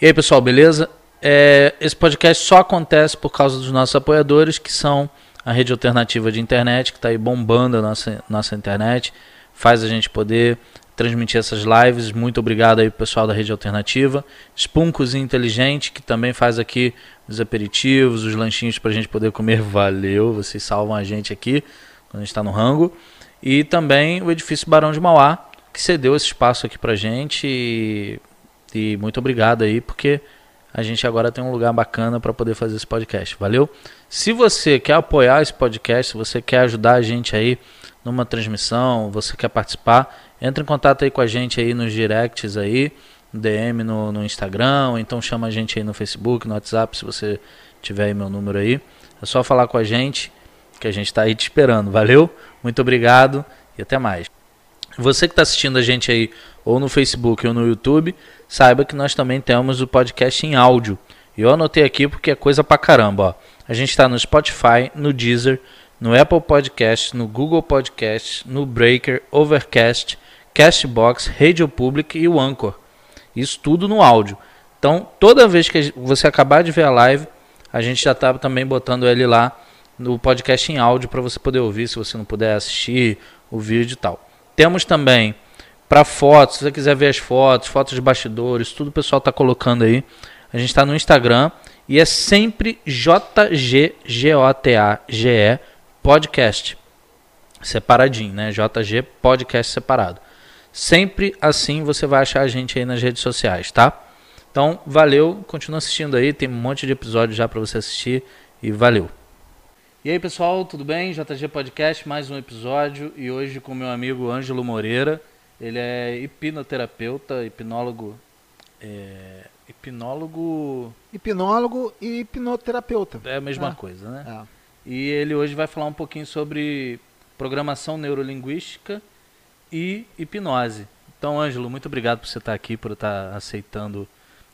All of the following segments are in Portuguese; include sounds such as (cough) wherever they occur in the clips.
E aí, pessoal, beleza? É, esse podcast só acontece por causa dos nossos apoiadores, que são a rede alternativa de internet, que está aí bombando a nossa, nossa internet, faz a gente poder transmitir essas lives. Muito obrigado aí pessoal da rede alternativa. Spuncos Inteligente, que também faz aqui os aperitivos, os lanchinhos para a gente poder comer. (laughs) Valeu, vocês salvam a gente aqui quando a gente está no rango. E também o edifício Barão de Mauá, que cedeu esse espaço aqui pra gente. E, e muito obrigado aí, porque a gente agora tem um lugar bacana para poder fazer esse podcast. Valeu? Se você quer apoiar esse podcast, se você quer ajudar a gente aí numa transmissão, você quer participar, entre em contato aí com a gente aí nos directs aí, DM no, no Instagram, ou então chama a gente aí no Facebook, no WhatsApp, se você tiver aí meu número aí. É só falar com a gente, que a gente está aí te esperando. Valeu? Muito obrigado e até mais. Você que está assistindo a gente aí, ou no Facebook ou no YouTube, saiba que nós também temos o podcast em áudio. E eu anotei aqui porque é coisa pra caramba. Ó. A gente está no Spotify, no Deezer, no Apple Podcast, no Google Podcast, no Breaker, Overcast, Castbox, Radio Public e o Anchor. Isso tudo no áudio. Então, toda vez que você acabar de ver a live, a gente já está também botando ele lá no podcast em áudio para você poder ouvir, se você não puder assistir o vídeo e tal. Temos também para fotos, se você quiser ver as fotos, fotos de bastidores, tudo o pessoal está colocando aí. A gente está no Instagram e é sempre JGGOTAGE podcast. Separadinho, né? JG podcast separado. Sempre assim você vai achar a gente aí nas redes sociais, tá? Então, valeu, continua assistindo aí, tem um monte de episódios já para você assistir e valeu. E aí, pessoal, tudo bem? JG Podcast, mais um episódio e hoje com meu amigo Ângelo Moreira. Ele é hipnoterapeuta, hipnólogo, é, hipnólogo... Hipnólogo e hipnoterapeuta. É a mesma é. coisa, né? É. E ele hoje vai falar um pouquinho sobre programação neurolinguística e hipnose. Então, Ângelo, muito obrigado por você estar aqui, por estar aceitando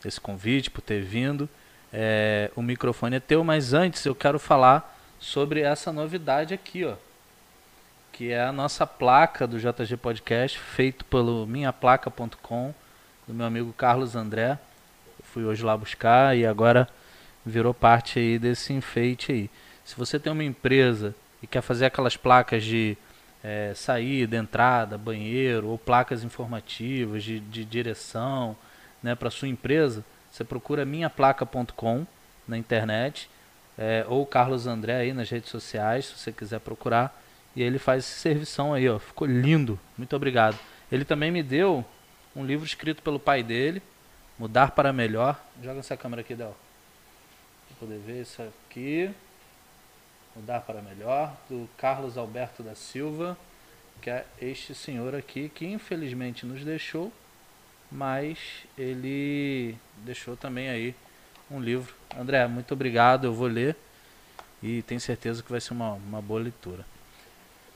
esse convite, por ter vindo. É, o microfone é teu, mas antes eu quero falar sobre essa novidade aqui, ó, que é a nossa placa do JG Podcast, feito pelo minhaplaca.com, do meu amigo Carlos André. Eu fui hoje lá buscar e agora virou parte aí desse enfeite aí. Se você tem uma empresa e quer fazer aquelas placas de é, saída, entrada, banheiro, ou placas informativas de, de direção né, para sua empresa, você procura minhaplaca.com na internet, é, ou Carlos André aí nas redes sociais, se você quiser procurar, e ele faz esse servição aí, ó, ficou lindo, muito obrigado. Ele também me deu um livro escrito pelo pai dele, Mudar para Melhor. Joga essa câmera aqui, Del. Pra poder ver isso aqui. Mudar para Melhor, do Carlos Alberto da Silva, que é este senhor aqui que infelizmente nos deixou, mas ele deixou também aí um livro. André, muito obrigado, eu vou ler e tenho certeza que vai ser uma, uma boa leitura.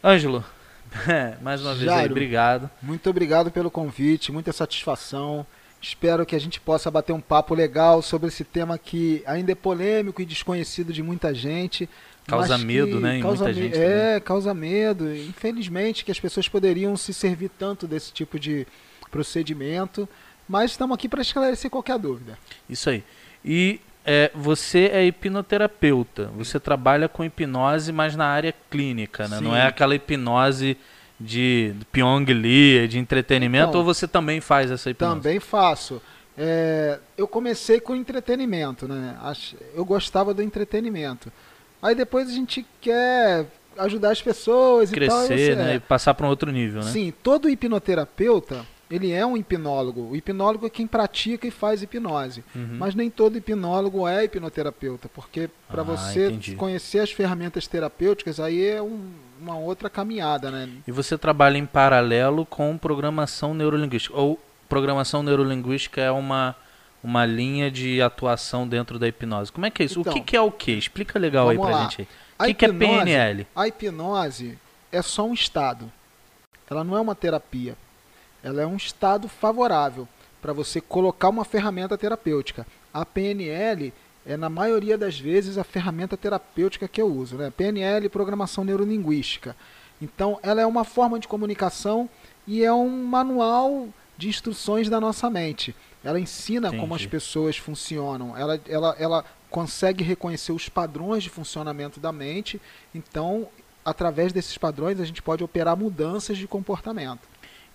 Ângelo, (laughs) mais uma vez aí, obrigado. Muito obrigado pelo convite, muita satisfação. Espero que a gente possa bater um papo legal sobre esse tema que ainda é polêmico e desconhecido de muita gente, Causa medo, né? Em causa muita gente. É, também. causa medo. Infelizmente que as pessoas poderiam se servir tanto desse tipo de procedimento, mas estamos aqui para esclarecer qualquer dúvida. Isso aí. E é, você é hipnoterapeuta. Você trabalha com hipnose, mas na área clínica, né? Não é aquela hipnose de, Pyong Lee, de entretenimento, então, ou você também faz essa hipnose? Também faço. É, eu comecei com entretenimento, né? Eu gostava do entretenimento. Aí depois a gente quer ajudar as pessoas Crescer, e tal. né? É. E passar para um outro nível, né? Sim, todo hipnoterapeuta, ele é um hipnólogo. O hipnólogo é quem pratica e faz hipnose. Uhum. Mas nem todo hipnólogo é hipnoterapeuta, porque para ah, você entendi. conhecer as ferramentas terapêuticas, aí é um, uma outra caminhada, né? E você trabalha em paralelo com programação neurolinguística. Ou programação neurolinguística é uma uma linha de atuação dentro da hipnose. Como é que é isso? Então, o que, que, é o que? Explica legal aí pra lá. gente. O que, que é PNL? A hipnose é só um estado. Ela não é uma terapia. Ela é um estado favorável para você colocar uma ferramenta terapêutica. A PNL é, na maioria das vezes, a ferramenta terapêutica que eu uso. Né? PNL, Programação Neurolinguística. Então, ela é uma forma de comunicação e é um manual de instruções da nossa mente Ela ensina como as Entendi. pessoas funcionam. Ela, ela, ela consegue reconhecer os padrões de funcionamento da mente. Então, através desses padrões, a gente pode operar mudanças de comportamento.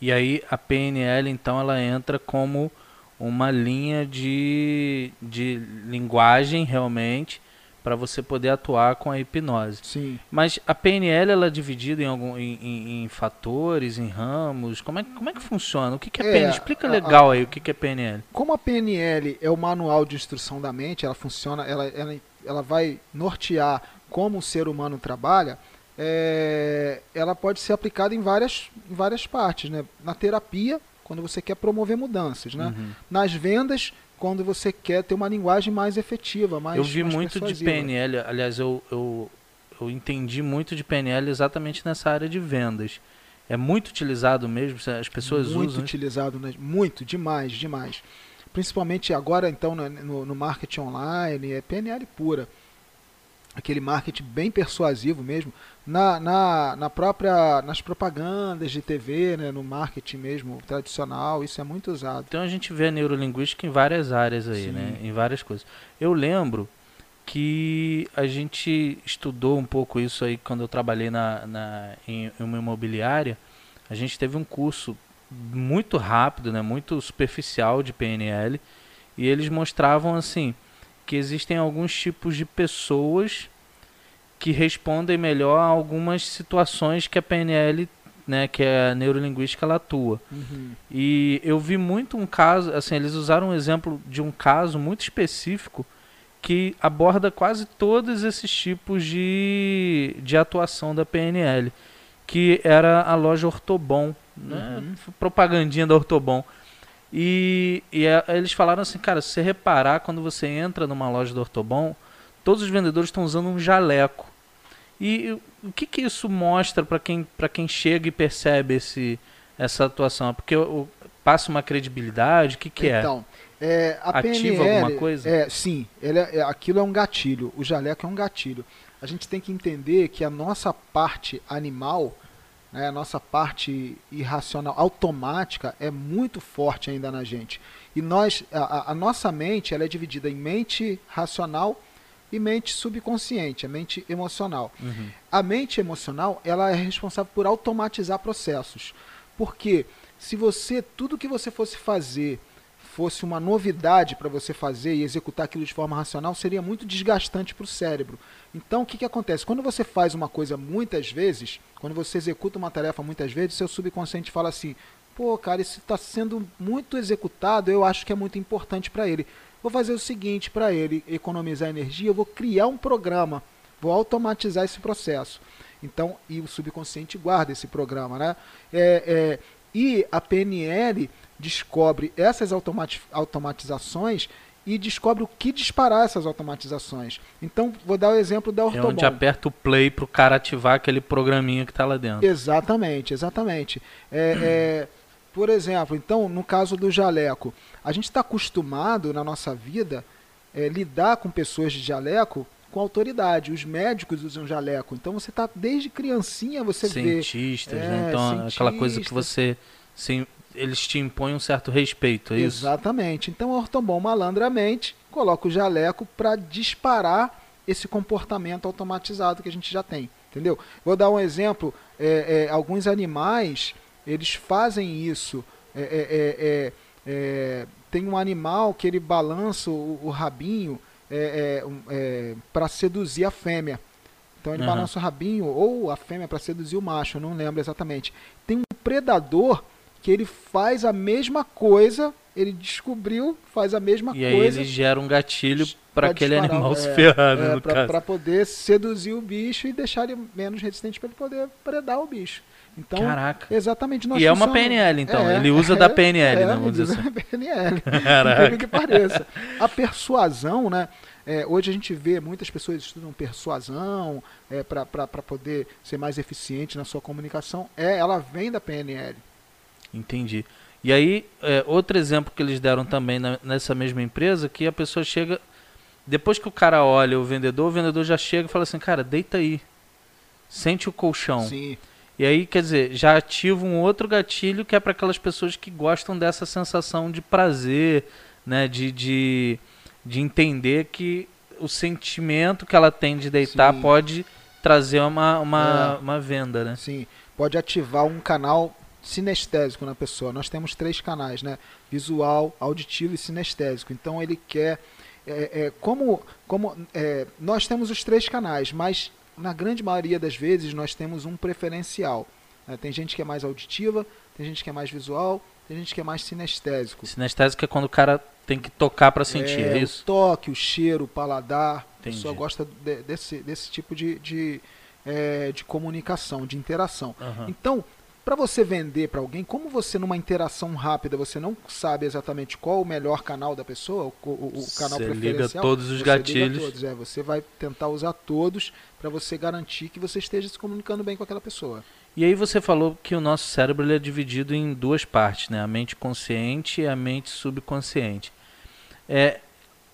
E aí a PNL então ela entra como uma linha de, de linguagem realmente para você poder atuar com a hipnose. Sim. Mas a PNL ela é dividida em, algum, em, em- em fatores, em ramos. Como é, como é que funciona? O que, que é, É, PNL? Explica a- legal aí o que, que é PNL. Como a PNL é o manual de instrução da mente, ela funciona, ela, ela, ela vai nortear como o ser humano trabalha, é, ela pode ser aplicada em várias, em várias partes. Né? Na terapia, quando você quer promover mudanças. Né? Uhum. Nas vendas, quando você quer ter uma linguagem mais efetiva, mais eu vi mais muito de. PNL, aliás, eu, eu, eu entendi muito de PNL exatamente nessa área de vendas. É muito utilizado mesmo, as pessoas muito usam. isso? utilizado, né? muito, demais, demais. Principalmente agora, então, no, no marketing online, é PNL pura. Aquele marketing bem persuasivo mesmo. Na, na, na própria, nas propagandas de TV, né? no marketing mesmo tradicional, isso é muito usado. Então a gente vê a neurolinguística em várias áreas aí, Sim. né? Em várias coisas. Eu lembro que a gente estudou um pouco isso aí quando eu trabalhei na, na, em uma imobiliária. A gente teve um curso muito rápido, né? Muito superficial de PNL. E eles mostravam assim que existem alguns tipos de pessoas que respondem melhor a algumas situações que a PNL, né, que é a neurolinguística, ela atua. Uhum. E eu vi muito um caso, assim, eles usaram um exemplo de um caso muito específico que aborda quase todos esses tipos de, de atuação da PNL, que era a loja Ortobon, né? Uhum. propagandinha da Ortobon. E, e é- eles falaram assim, cara, se você reparar, quando você entra numa loja da Ortobon, todos os vendedores estão usando um jaleco. E o que, que isso mostra para quem, pra quem chega e percebe esse, essa atuação? É Porque o- passa uma credibilidade? O que, que é? Então, é, a Ativa PNL, alguma coisa? É, sim, ele é- é- aquilo é um gatilho. O jaleco é um gatilho. A gente tem que entender que a nossa parte animal, né, a nossa parte irracional, automática, é muito forte ainda na gente. E nós, a, a- nossa mente, ela é dividida em mente racional e mente subconsciente, a mente emocional. Uhum. A mente emocional, ela é responsável por automatizar processos. Porque se você, tudo que você fosse fazer, fosse uma novidade para você fazer e executar aquilo de forma racional, seria muito desgastante para o cérebro. Então, o que, que acontece? Quando você faz uma coisa muitas vezes, quando você executa uma tarefa muitas vezes, seu subconsciente fala assim: pô, cara, isso está sendo muito executado, eu acho que é muito importante para ele. Vou fazer o seguinte para ele economizar energia, eu vou criar um programa, vou automatizar esse processo. Então, e o subconsciente guarda esse programa, né? É, é, e a PNL descobre essas automati automatizações e descobre o que disparar essas automatizações. Então, vou dar o exemplo da É Ortobon. onde aperta o play pro cara ativar aquele programinha que tá lá dentro. Exatamente, exatamente. É, é, por exemplo, então, no caso do jaleco, a gente está acostumado na nossa vida é, lidar com pessoas de jaleco com autoridade. Os médicos usam jaleco. Então você está desde criancinha você vê. Cientistas, É, né? Então, aquela coisa que cientistas. você. Sim, eles te impõem um certo respeito, é isso? Exatamente. Então a Ortobon malandramente coloca o jaleco para disparar esse comportamento automatizado que a gente já tem. Entendeu? Vou dar um exemplo. É, é, alguns animais eles fazem isso. É, é, é, tem um animal que ele balança o, o rabinho para seduzir a fêmea. Então ele Aham. balança o rabinho ou a fêmea para seduzir o macho, não lembro exatamente. Tem um predador que ele faz a mesma coisa, ele descobriu, faz a mesma E aí coisa ele gera um gatilho para aquele animal é, se ferrar, né, é, no pra, caso. pra poder seduzir o bicho e deixar ele menos resistente para ele poder predar o bicho. Então, Caraca. exatamente nós E é uma funcionamos- PNL, então. É, ele usa da PNL, é, né? Vamos ele dizer usa assim. da PNL. (laughs) Caraca. Que pareça. A persuasão, né? é, hoje a gente vê muitas pessoas estudam persuasão é, para poder ser mais eficiente na sua comunicação. É, ela vem da PNL. Entendi. E aí, é, outro exemplo que eles deram também na- nessa mesma empresa, que a pessoa chega, depois que o cara olha o vendedor, o vendedor já chega e fala assim, cara, deita aí, sente o colchão. Sim. E aí, quer dizer, já ativa um outro gatilho que é para aquelas pessoas que gostam dessa sensação de prazer, né? De, de, de entender que o sentimento que ela tem de deitar Sim. pode trazer uma, uma, É. uma venda, né? Sim, pode ativar um canal sinestésico na pessoa. Nós temos três canais, né? Visual, auditivo e sinestésico. Então ele quer. é, é, como como é, nós temos os três canais, mas na grande maioria das vezes nós temos um preferencial. né? Tem gente que é mais auditiva, tem gente que é mais visual, tem gente que é mais sinestésico. Sinestésico é quando o cara tem que tocar para sentir, é, É, isso? O toque, o cheiro, o paladar. A Entendi. pessoa gosta de- desse, desse tipo de, de, é, de comunicação, de interação. Aham. Então, para você vender para alguém, como você numa interação rápida, você não sabe exatamente qual o melhor canal da pessoa, o, o- o canal Você liga preferencial, todos os você gatilhos. Liga todos, é, você vai tentar usar todos para você garantir que você esteja se comunicando bem com aquela pessoa. E aí você falou que o nosso cérebro é dividido em duas partes, né? A mente consciente e a mente subconsciente. É,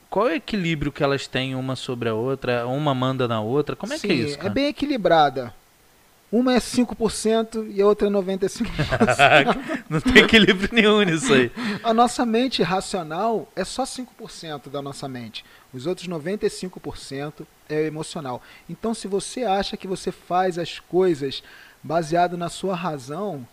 qual é o equilíbrio que elas têm uma sobre a outra? Uma manda na outra? Como é Sim, que é isso, cara? É bem equilibrada. Uma é 5% e a outra é 95%. (laughs) Não tem equilíbrio nenhum nisso aí. A nossa mente racional é só 5% da nossa mente. Os outros 95% é emocional. Então, se você acha que você faz as coisas baseado na sua razão,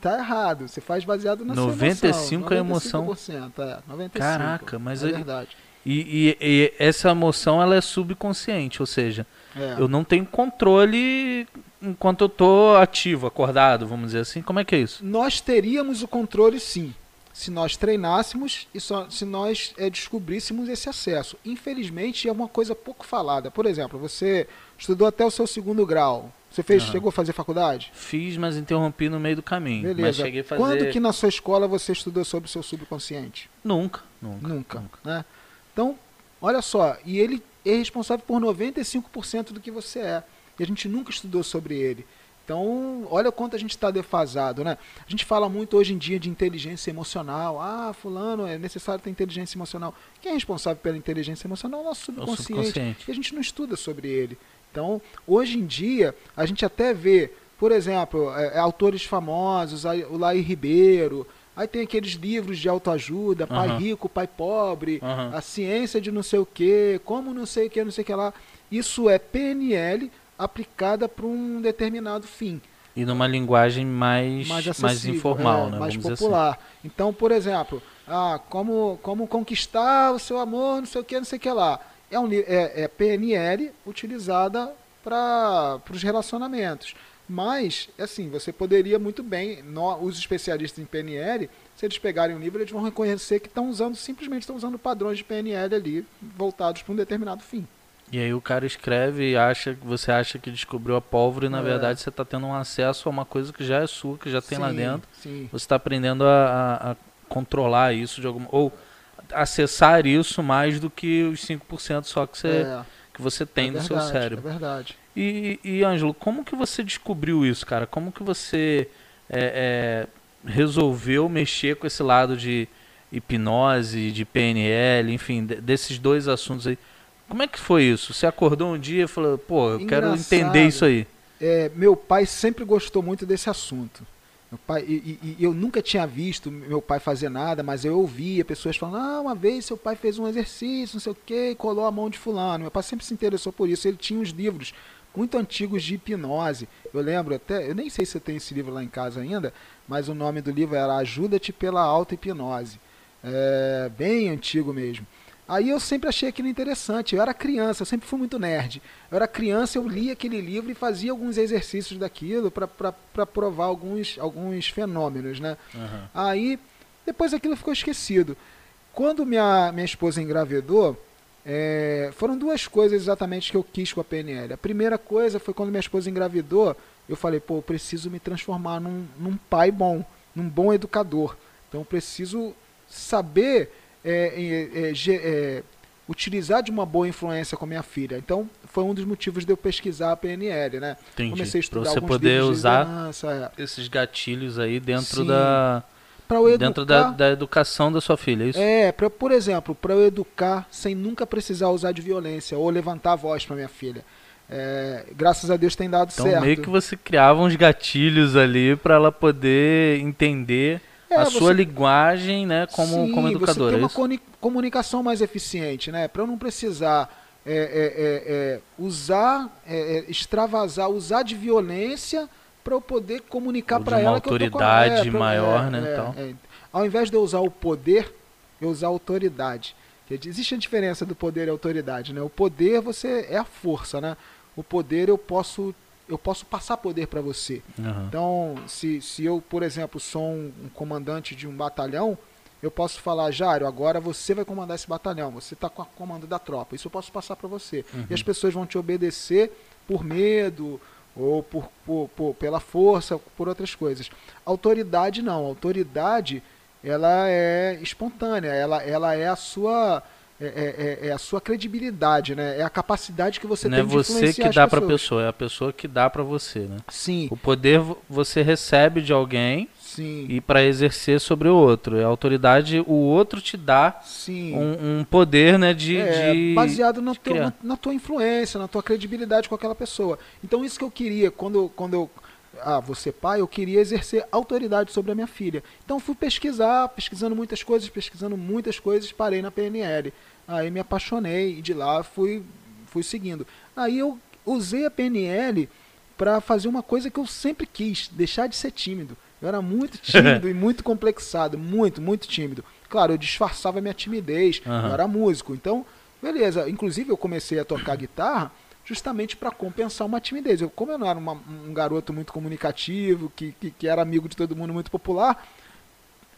tá errado. Você faz baseado na 95 sua é emoção. emoção? 95%, é, 95%. Caraca, mas é verdade. E, e- e essa emoção ela é subconsciente, ou seja, É. eu não tenho controle enquanto eu tô ativo, acordado, vamos dizer assim. Como é que é isso? Nós teríamos o controle sim, se nós treinássemos e só, se nós eh, descobríssemos esse acesso. Infelizmente é uma coisa pouco falada. Por exemplo, você estudou até o seu segundo grau. Você fez, Aham. chegou a fazer faculdade? Fiz, mas interrompi no meio do caminho. Mas Beleza. cheguei a fazer. Quando que na sua escola você estudou sobre o seu subconsciente? Nunca, nunca. Nunca. Né? Então, olha só, e ele é responsável por 95% do que você é. E a gente nunca estudou sobre ele. Então, olha quanto a gente está defasado, né? A gente fala muito hoje em dia de inteligência emocional. Ah, fulano, é necessário ter inteligência emocional. Quem é responsável pela inteligência emocional é o nosso o subconsciente. subconsciente. E a gente não estuda sobre ele. Então, hoje em dia, a gente até vê, por exemplo, é, é, autores famosos, o Laí Ribeiro, aí tem aqueles livros de autoajuda, Pai. Rico, Pai Pobre, Aham. a ciência de não sei o que, como não sei o que, não sei o que lá. Isso é PNL aplicada para um determinado fim, E numa linguagem mais, mais mais, informal, é, né? mais vamos popular. Então, por exemplo, ah, como, como conquistar o seu amor, não sei o que, não sei o que lá. É, um, é, é PNL utilizada para os relacionamentos. Mas, assim, você poderia muito bem, os especialistas em PNL, se eles pegarem um livro, eles vão reconhecer que estão usando, simplesmente estão usando padrões de PNL ali, voltados para um determinado fim. E aí o cara escreve e acha que você acha que descobriu a pólvora e na É. verdade você está tendo um acesso a uma coisa que já é sua, que já tem lá Sim, dentro. Sim. Você está aprendendo a, a- a controlar isso de alguma ou acessar isso mais do que os 5% só que você, É, que você tem é no seu verdade, cérebro. É verdade. E, e Ângelo, como que você descobriu isso, cara? Como que você é, é, resolveu mexer com esse lado de hipnose, de PNL, enfim, de- desses dois assuntos aí? Como é que foi isso? Você acordou um dia e falou, pô, eu quero Engraçado. entender isso aí. É, meu pai sempre gostou muito desse assunto. Meu pai, e, e- e eu nunca tinha visto meu pai fazer nada, mas eu ouvia pessoas falando: ah, uma vez seu pai fez um exercício, não sei o que, colou a mão de fulano. Meu pai sempre se interessou por isso. Ele tinha uns livros muito antigos de hipnose. Eu lembro até, eu nem sei se eu tenho esse livro lá em casa ainda, mas o nome do livro era Ajuda-te pela Auto-Hipnose. É, bem antigo mesmo. Aí eu sempre achei aquilo interessante. Eu era criança, eu sempre fui muito nerd. Eu era criança, eu lia aquele livro e fazia alguns exercícios daquilo para provar alguns, alguns fenômenos, né? Aham. Aí, depois aquilo ficou esquecido. Quando minha, minha esposa engravidou, é, foram duas coisas exatamente que eu quis com a PNL. A primeira coisa foi quando minha esposa engravidou, eu falei, pô, eu preciso me transformar num, num pai bom, num bom educador. Então, eu preciso saber é, é, é, utilizar de uma boa influência com a minha filha. Então, foi um dos motivos de eu pesquisar a PNL, né? Entendi. Comecei a Pra estudar você alguns poder usar é. esses gatilhos aí dentro Sim. da Pra eu dentro educar- da, da educação da sua filha, é isso? É, pra, por exemplo, para eu educar sem nunca precisar usar de violência ou levantar a voz para minha filha. É, graças a Deus tem dado então, certo. meio que você criava uns gatilhos ali para ela poder entender é, a você... sua linguagem, né, como, Sim, como educadora. Você ter uma é comunicação mais eficiente, né, para eu não precisar é, é, é usar, extravasar, usar de violência para eu poder comunicar para ela que autoridade eu tô, maior, né, então. Ao invés de eu usar o poder, eu usar a autoridade. Existe a diferença do poder e autoridade, né? O poder você é a força, né? O poder eu posso eu posso passar poder para você. Uhum. Então, se, se eu, por exemplo, sou um, um, comandante de um batalhão, eu posso falar, Jário, agora você vai comandar esse batalhão, você está com a comando da tropa. Isso eu posso passar para você. Uhum. E as pessoas vão te obedecer por medo ou por, por, por, pela força, por outras coisas. Autoridade não. Autoridade ela é espontânea, ela, ela é a sua é, é, é, é a sua credibilidade, né? É a capacidade que você Não tem é você que dá para a pessoa, é a pessoa que dá para você, né? Sim. O poder você recebe de alguém Sim. e para exercer sobre o outro. A autoridade, o outro te dá Sim. Um, um poder, né? De, é, de baseado no teu, na, na tua influência, na tua credibilidade com aquela pessoa. Então isso que eu queria quando, quando eu ah, você pai, eu queria exercer autoridade sobre a minha filha. Então fui pesquisar, pesquisando muitas coisas, pesquisando muitas coisas, parei na PNL. Aí me apaixonei e de lá fui, fui seguindo. Aí eu usei a PNL para fazer uma coisa que eu sempre quis, deixar de ser tímido. Eu era muito (laughs) tímido e muito complexado, muito, muito tímido. Claro, eu disfarçava minha timidez, uhum. eu era músico. Então, beleza. Inclusive, eu comecei a tocar guitarra justamente para compensar uma timidez. Eu, como eu não era uma, um garoto muito comunicativo, que, que, que, era amigo de todo mundo, muito popular,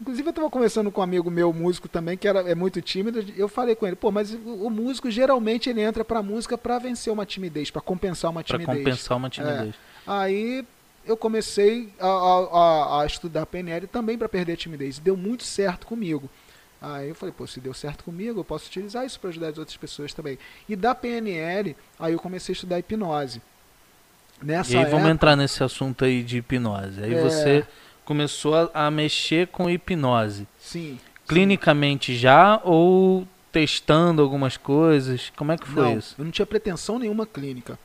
inclusive eu estava conversando com um amigo meu, músico também, que era, é muito tímido, eu falei com ele, pô, mas o, o músico geralmente ele entra para a música para vencer uma timidez, para compensar uma timidez. Para compensar uma timidez. É. Aí eu comecei a, a, a estudar PNL também para perder a timidez. Deu muito certo comigo. Aí eu falei, pô, se deu certo comigo, eu posso utilizar isso para ajudar as outras pessoas também. E da PNL, aí eu comecei a estudar hipnose. Nessa e aí época, vamos entrar nesse assunto aí de hipnose. Aí é... você começou a, a, mexer com hipnose. Sim. Clinicamente sim. já ou testando algumas coisas? Como é que foi não, isso? Eu não tinha pretensão nenhuma clínica.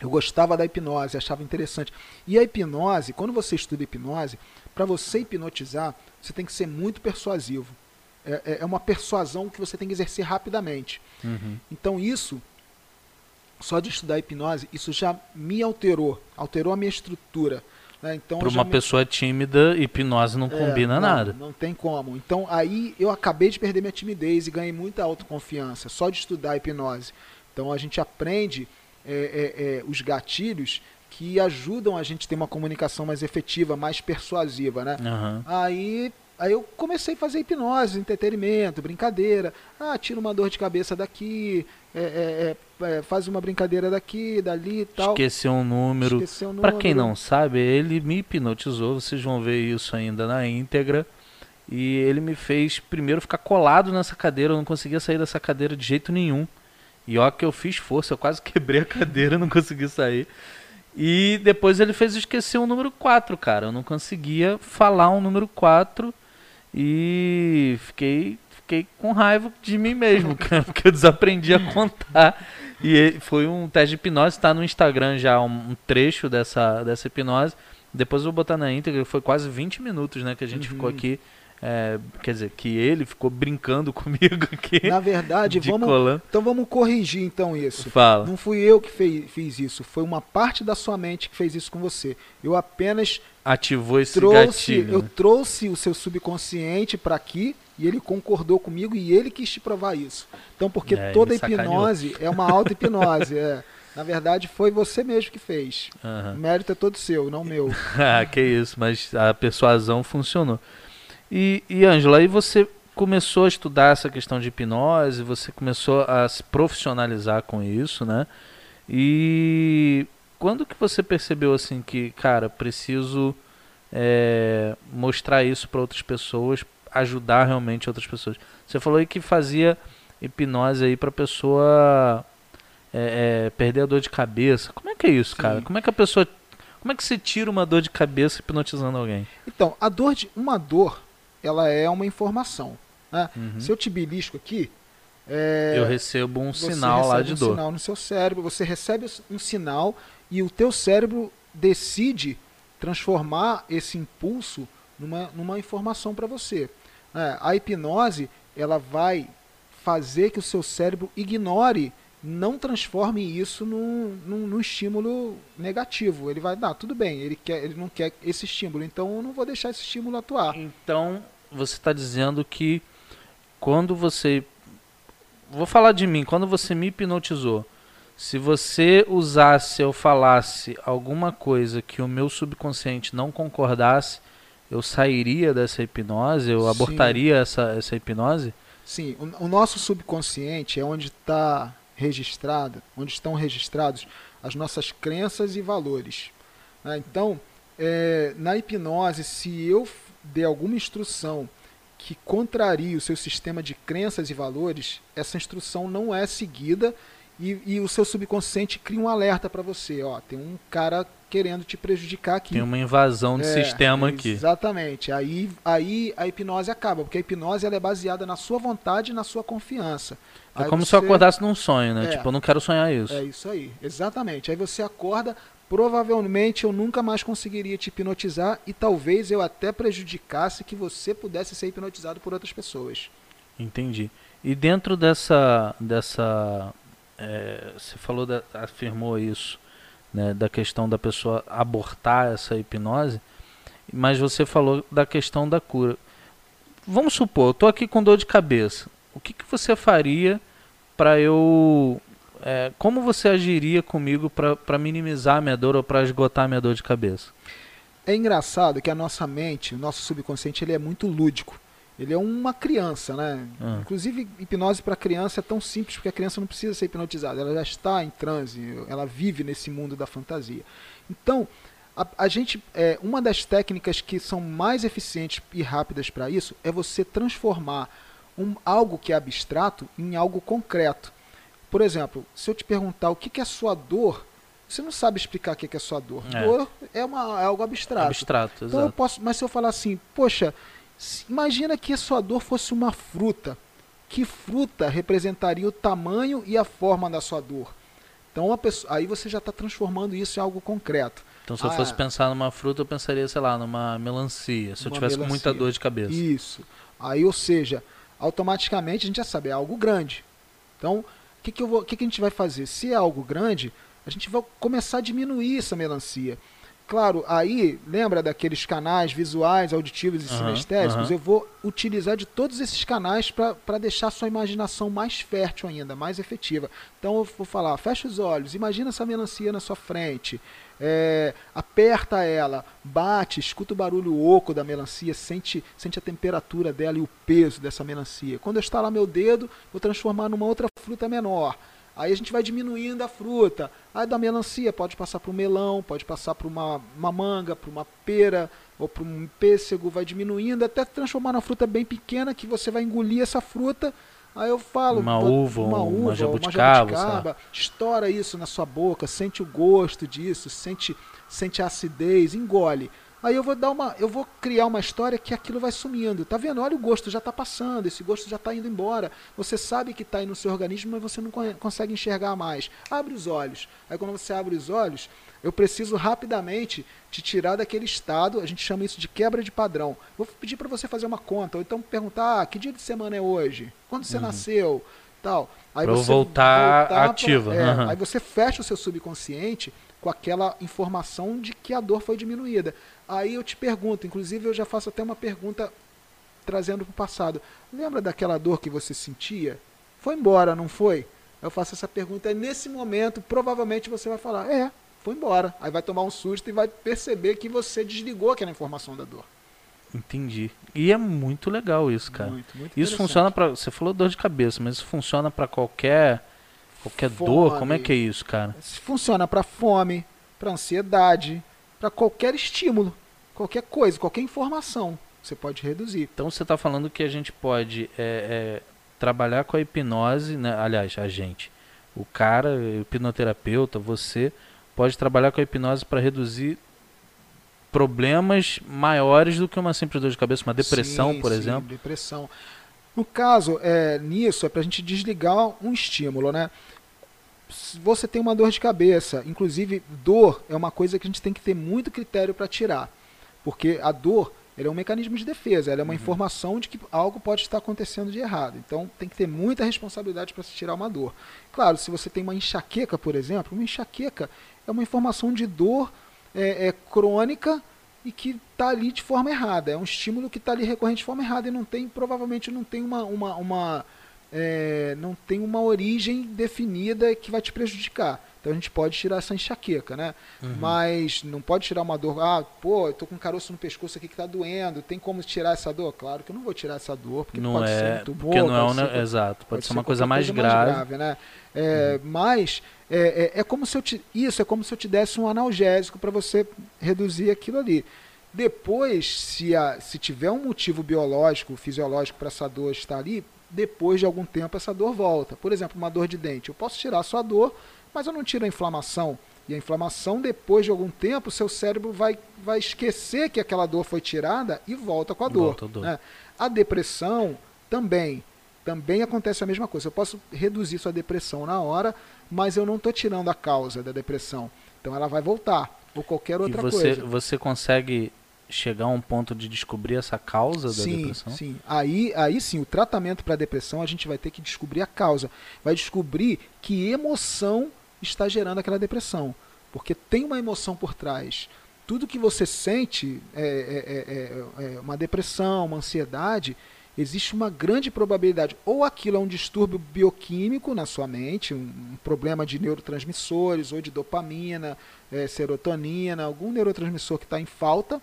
Eu gostava da hipnose, achava interessante. E a hipnose, quando você estuda hipnose, para você hipnotizar, você tem que ser muito persuasivo. É, é, é uma persuasão que você tem que exercer rapidamente. Uhum. Então isso, só de estudar hipnose, isso já me alterou, alterou a minha estrutura. Né? Então, Para uma me... pessoa tímida, hipnose não é, combina não, nada. Não tem como. Então aí eu acabei de perder minha timidez e ganhei muita autoconfiança só de estudar hipnose. Então a gente aprende é, é, é os gatilhos que ajudam a gente a ter uma comunicação mais efetiva, mais persuasiva, né? Uhum. Aí Aí eu comecei a fazer hipnose, entretenimento, brincadeira. Ah, tira uma dor de cabeça daqui, é, é, é, é faz uma brincadeira daqui, dali e tal. Esqueceu um número. Esqueceu um número. Para quem não sabe, ele me hipnotizou, vocês vão ver isso ainda na íntegra. E ele me fez primeiro ficar colado nessa cadeira, eu não conseguia sair dessa cadeira de jeito nenhum. E ó que eu fiz força, eu quase (laughs) quebrei a cadeira, não consegui sair. E depois ele fez esquecer o número 4, cara. Eu não conseguia falar um número 4 e fiquei, fiquei com raiva de mim mesmo, (laughs) porque eu desaprendi a contar. E foi um teste de hipnose, está no Instagram já um, trecho dessa, dessa hipnose. Depois eu vou botar na íntegra, foi quase 20 minutos né, que a gente uhum. ficou aqui é, quer dizer, que ele ficou brincando (laughs) comigo aqui. Na verdade, vamos, então vamos corrigir então isso. Fala. Não fui eu que fez, fiz isso, foi uma parte da sua mente que fez isso com você. Eu apenas ativou esse trouxe, gatilho. Eu né? trouxe o seu subconsciente para aqui e ele concordou comigo e ele quis te provar isso. Então, porque é, toda hipnose é uma auto-hipnose. é. Na verdade, foi você mesmo que fez. Uhum. O mérito é todo seu, não meu. (laughs) ah, que isso, mas a persuasão funcionou. E, e Angela, aí você começou a estudar essa questão de hipnose, você começou a se profissionalizar com isso, né? E quando que você percebeu assim que, cara, preciso é, mostrar isso para outras pessoas, ajudar realmente outras pessoas? Você falou aí que fazia hipnose aí para pessoa é, é, perder a dor de cabeça. Como é que é isso, Sim. cara? Como é que a pessoa, como é que você tira uma dor de cabeça hipnotizando alguém? Então, a dor de uma dor ela é uma informação. Né? Uhum. Se eu te belisco aqui, é, eu recebo um sinal lá de um dor. sinal no seu cérebro, você recebe um sinal e o teu cérebro decide transformar esse impulso numa, numa informação para você. É, a hipnose ela vai fazer que o seu cérebro ignore, não transforme isso num, num, num estímulo negativo. Ele vai, dar, tudo bem, ele, quer, ele não quer esse estímulo, então eu não vou deixar esse estímulo atuar. Então, você está dizendo que quando você. Vou falar de mim, quando você me hipnotizou, se você usasse ou falasse alguma coisa que o meu subconsciente não concordasse, eu sairia dessa hipnose, eu Sim. abortaria essa, essa hipnose? Sim, o, o nosso subconsciente é onde está registrado, onde estão registrados as nossas crenças e valores. Né? Então, é, na hipnose, se eu der alguma instrução que contraria o seu sistema de crenças e valores, essa instrução não é seguida e, e o seu subconsciente cria um alerta para você, ó, tem um cara querendo te prejudicar aqui. Tem uma invasão de é, sistema aqui. Exatamente. Aí, aí a hipnose acaba, porque a hipnose ela é baseada na sua vontade e na sua confiança. É aí como você... se eu acordasse num sonho, né? É, tipo, eu não quero sonhar isso. É isso aí, exatamente. Aí você acorda, provavelmente eu nunca mais conseguiria te hipnotizar e talvez eu até prejudicasse que você pudesse ser hipnotizado por outras pessoas. Entendi. E dentro dessa, dessa, é, você falou, da, afirmou isso né, da questão da pessoa abortar essa hipnose, mas você falou da questão da cura. Vamos supor, eu estou aqui com dor de cabeça. O que, que você faria para eu. É, como você agiria comigo para minimizar a minha dor ou para esgotar a minha dor de cabeça? É engraçado que a nossa mente, o nosso subconsciente, ele é muito lúdico. Ele é uma criança, né? Ah. Inclusive, hipnose para criança é tão simples porque a criança não precisa ser hipnotizada, ela já está em transe, ela vive nesse mundo da fantasia. Então, a, a gente, é, uma das técnicas que são mais eficientes e rápidas para isso é você transformar um, algo que é abstrato em algo concreto. Por exemplo, se eu te perguntar o que, que é sua dor, você não sabe explicar o que, que é sua dor. É. Dor é, uma, é algo abstrato. Abstrato, então eu posso, mas se eu falar assim, poxa, Imagina que a sua dor fosse uma fruta. Que fruta representaria o tamanho e a forma da sua dor? Então, pessoa, aí você já está transformando isso em algo concreto. Então, se ah, eu fosse pensar numa fruta, eu pensaria, sei lá, numa melancia. Se eu tivesse melancia. muita dor de cabeça. Isso. Aí, ou seja, automaticamente a gente já sabe, é algo grande. Então, o que, que, que, que a gente vai fazer? Se é algo grande, a gente vai começar a diminuir essa melancia. Claro, aí, lembra daqueles canais visuais, auditivos e uhum, sinestésicos? Uhum. Eu vou utilizar de todos esses canais para deixar a sua imaginação mais fértil ainda, mais efetiva. Então eu vou falar, fecha os olhos, imagina essa melancia na sua frente, é, aperta ela, bate, escuta o barulho oco da melancia, sente, sente a temperatura dela e o peso dessa melancia. Quando eu estalar meu dedo, vou transformar numa outra fruta menor. Aí a gente vai diminuindo a fruta. Aí da melancia pode passar para o melão, pode passar para uma, uma manga, para uma pera ou para um pêssego, vai diminuindo até transformar na fruta bem pequena que você vai engolir essa fruta. Aí eu falo, uma uva, uma, uva, uma jabuticaba, uma jabuticaba estoura isso na sua boca, sente o gosto disso, sente, sente a acidez, engole. Aí eu vou dar uma, eu vou criar uma história que aquilo vai sumindo. Tá vendo? Olha o gosto já está passando, esse gosto já está indo embora. Você sabe que está aí no seu organismo, mas você não consegue enxergar mais. Abre os olhos. Aí quando você abre os olhos, eu preciso rapidamente te tirar daquele estado. A gente chama isso de quebra de padrão. Vou pedir para você fazer uma conta, ou então perguntar: ah, que dia de semana é hoje? Quando você uhum. nasceu? Tal. Aí pra você voltar, voltar ativo. É, uhum. Aí você fecha o seu subconsciente com aquela informação de que a dor foi diminuída. Aí eu te pergunto, inclusive eu já faço até uma pergunta trazendo para o passado. Lembra daquela dor que você sentia? Foi embora, não foi? Eu faço essa pergunta e nesse momento provavelmente você vai falar, é, foi embora. Aí vai tomar um susto e vai perceber que você desligou aquela informação da dor. Entendi. E é muito legal isso, cara. Muito, muito isso funciona para, você falou dor de cabeça, mas isso funciona para qualquer qualquer fome. dor. Como é que é isso, cara? Funciona para fome, para ansiedade, para qualquer estímulo, qualquer coisa, qualquer informação. Você pode reduzir. Então você está falando que a gente pode é, é, trabalhar com a hipnose, né? aliás, a gente, o cara, o hipnoterapeuta, você pode trabalhar com a hipnose para reduzir problemas maiores do que uma simples dor de cabeça, uma depressão, sim, por sim, exemplo. Depressão. No caso, é, nisso, é para a gente desligar um estímulo, né? Você tem uma dor de cabeça, inclusive dor é uma coisa que a gente tem que ter muito critério para tirar, porque a dor é um mecanismo de defesa, ela é uma uhum. informação de que algo pode estar acontecendo de errado. Então tem que ter muita responsabilidade para se tirar uma dor. Claro, se você tem uma enxaqueca, por exemplo, uma enxaqueca é uma informação de dor é, é crônica e que está ali de forma errada. É um estímulo que está ali recorrente de forma errada e não tem, provavelmente não tem uma, uma, uma é, não tem uma origem definida que vai te prejudicar. Então a gente pode tirar essa enxaqueca, né? Uhum. Mas não pode tirar uma dor. Ah, pô, eu tô com um caroço no pescoço aqui que tá doendo. Tem como tirar essa dor? Claro que eu não vou tirar essa dor, porque não pode é, ser muito boa. Porque não é um, ser, exato, pode, pode ser uma coisa mais coisa grave. mais grave. né? É, uhum. Mas é, é, é, como se eu te, isso é como se eu te desse um analgésico para você reduzir aquilo ali. Depois, se, a, se tiver um motivo biológico, fisiológico para essa dor estar ali, depois de algum tempo essa dor volta. Por exemplo, uma dor de dente. Eu posso tirar a sua dor mas eu não tiro a inflamação. E a inflamação, depois de algum tempo, o seu cérebro vai, vai esquecer que aquela dor foi tirada e volta com a dor. A, dor. Né? a depressão também. Também acontece a mesma coisa. Eu posso reduzir sua depressão na hora, mas eu não estou tirando a causa da depressão. Então ela vai voltar. Ou qualquer outra e você, coisa. Você consegue chegar a um ponto de descobrir essa causa da sim, depressão? Sim, aí, aí sim, o tratamento para a depressão a gente vai ter que descobrir a causa. Vai descobrir que emoção está gerando aquela depressão. Porque tem uma emoção por trás. Tudo que você sente, é, é, é, é uma depressão, uma ansiedade, existe uma grande probabilidade. Ou aquilo é um distúrbio bioquímico na sua mente, um, um problema de neurotransmissores, ou de dopamina, serotonina, algum neurotransmissor que está em falta,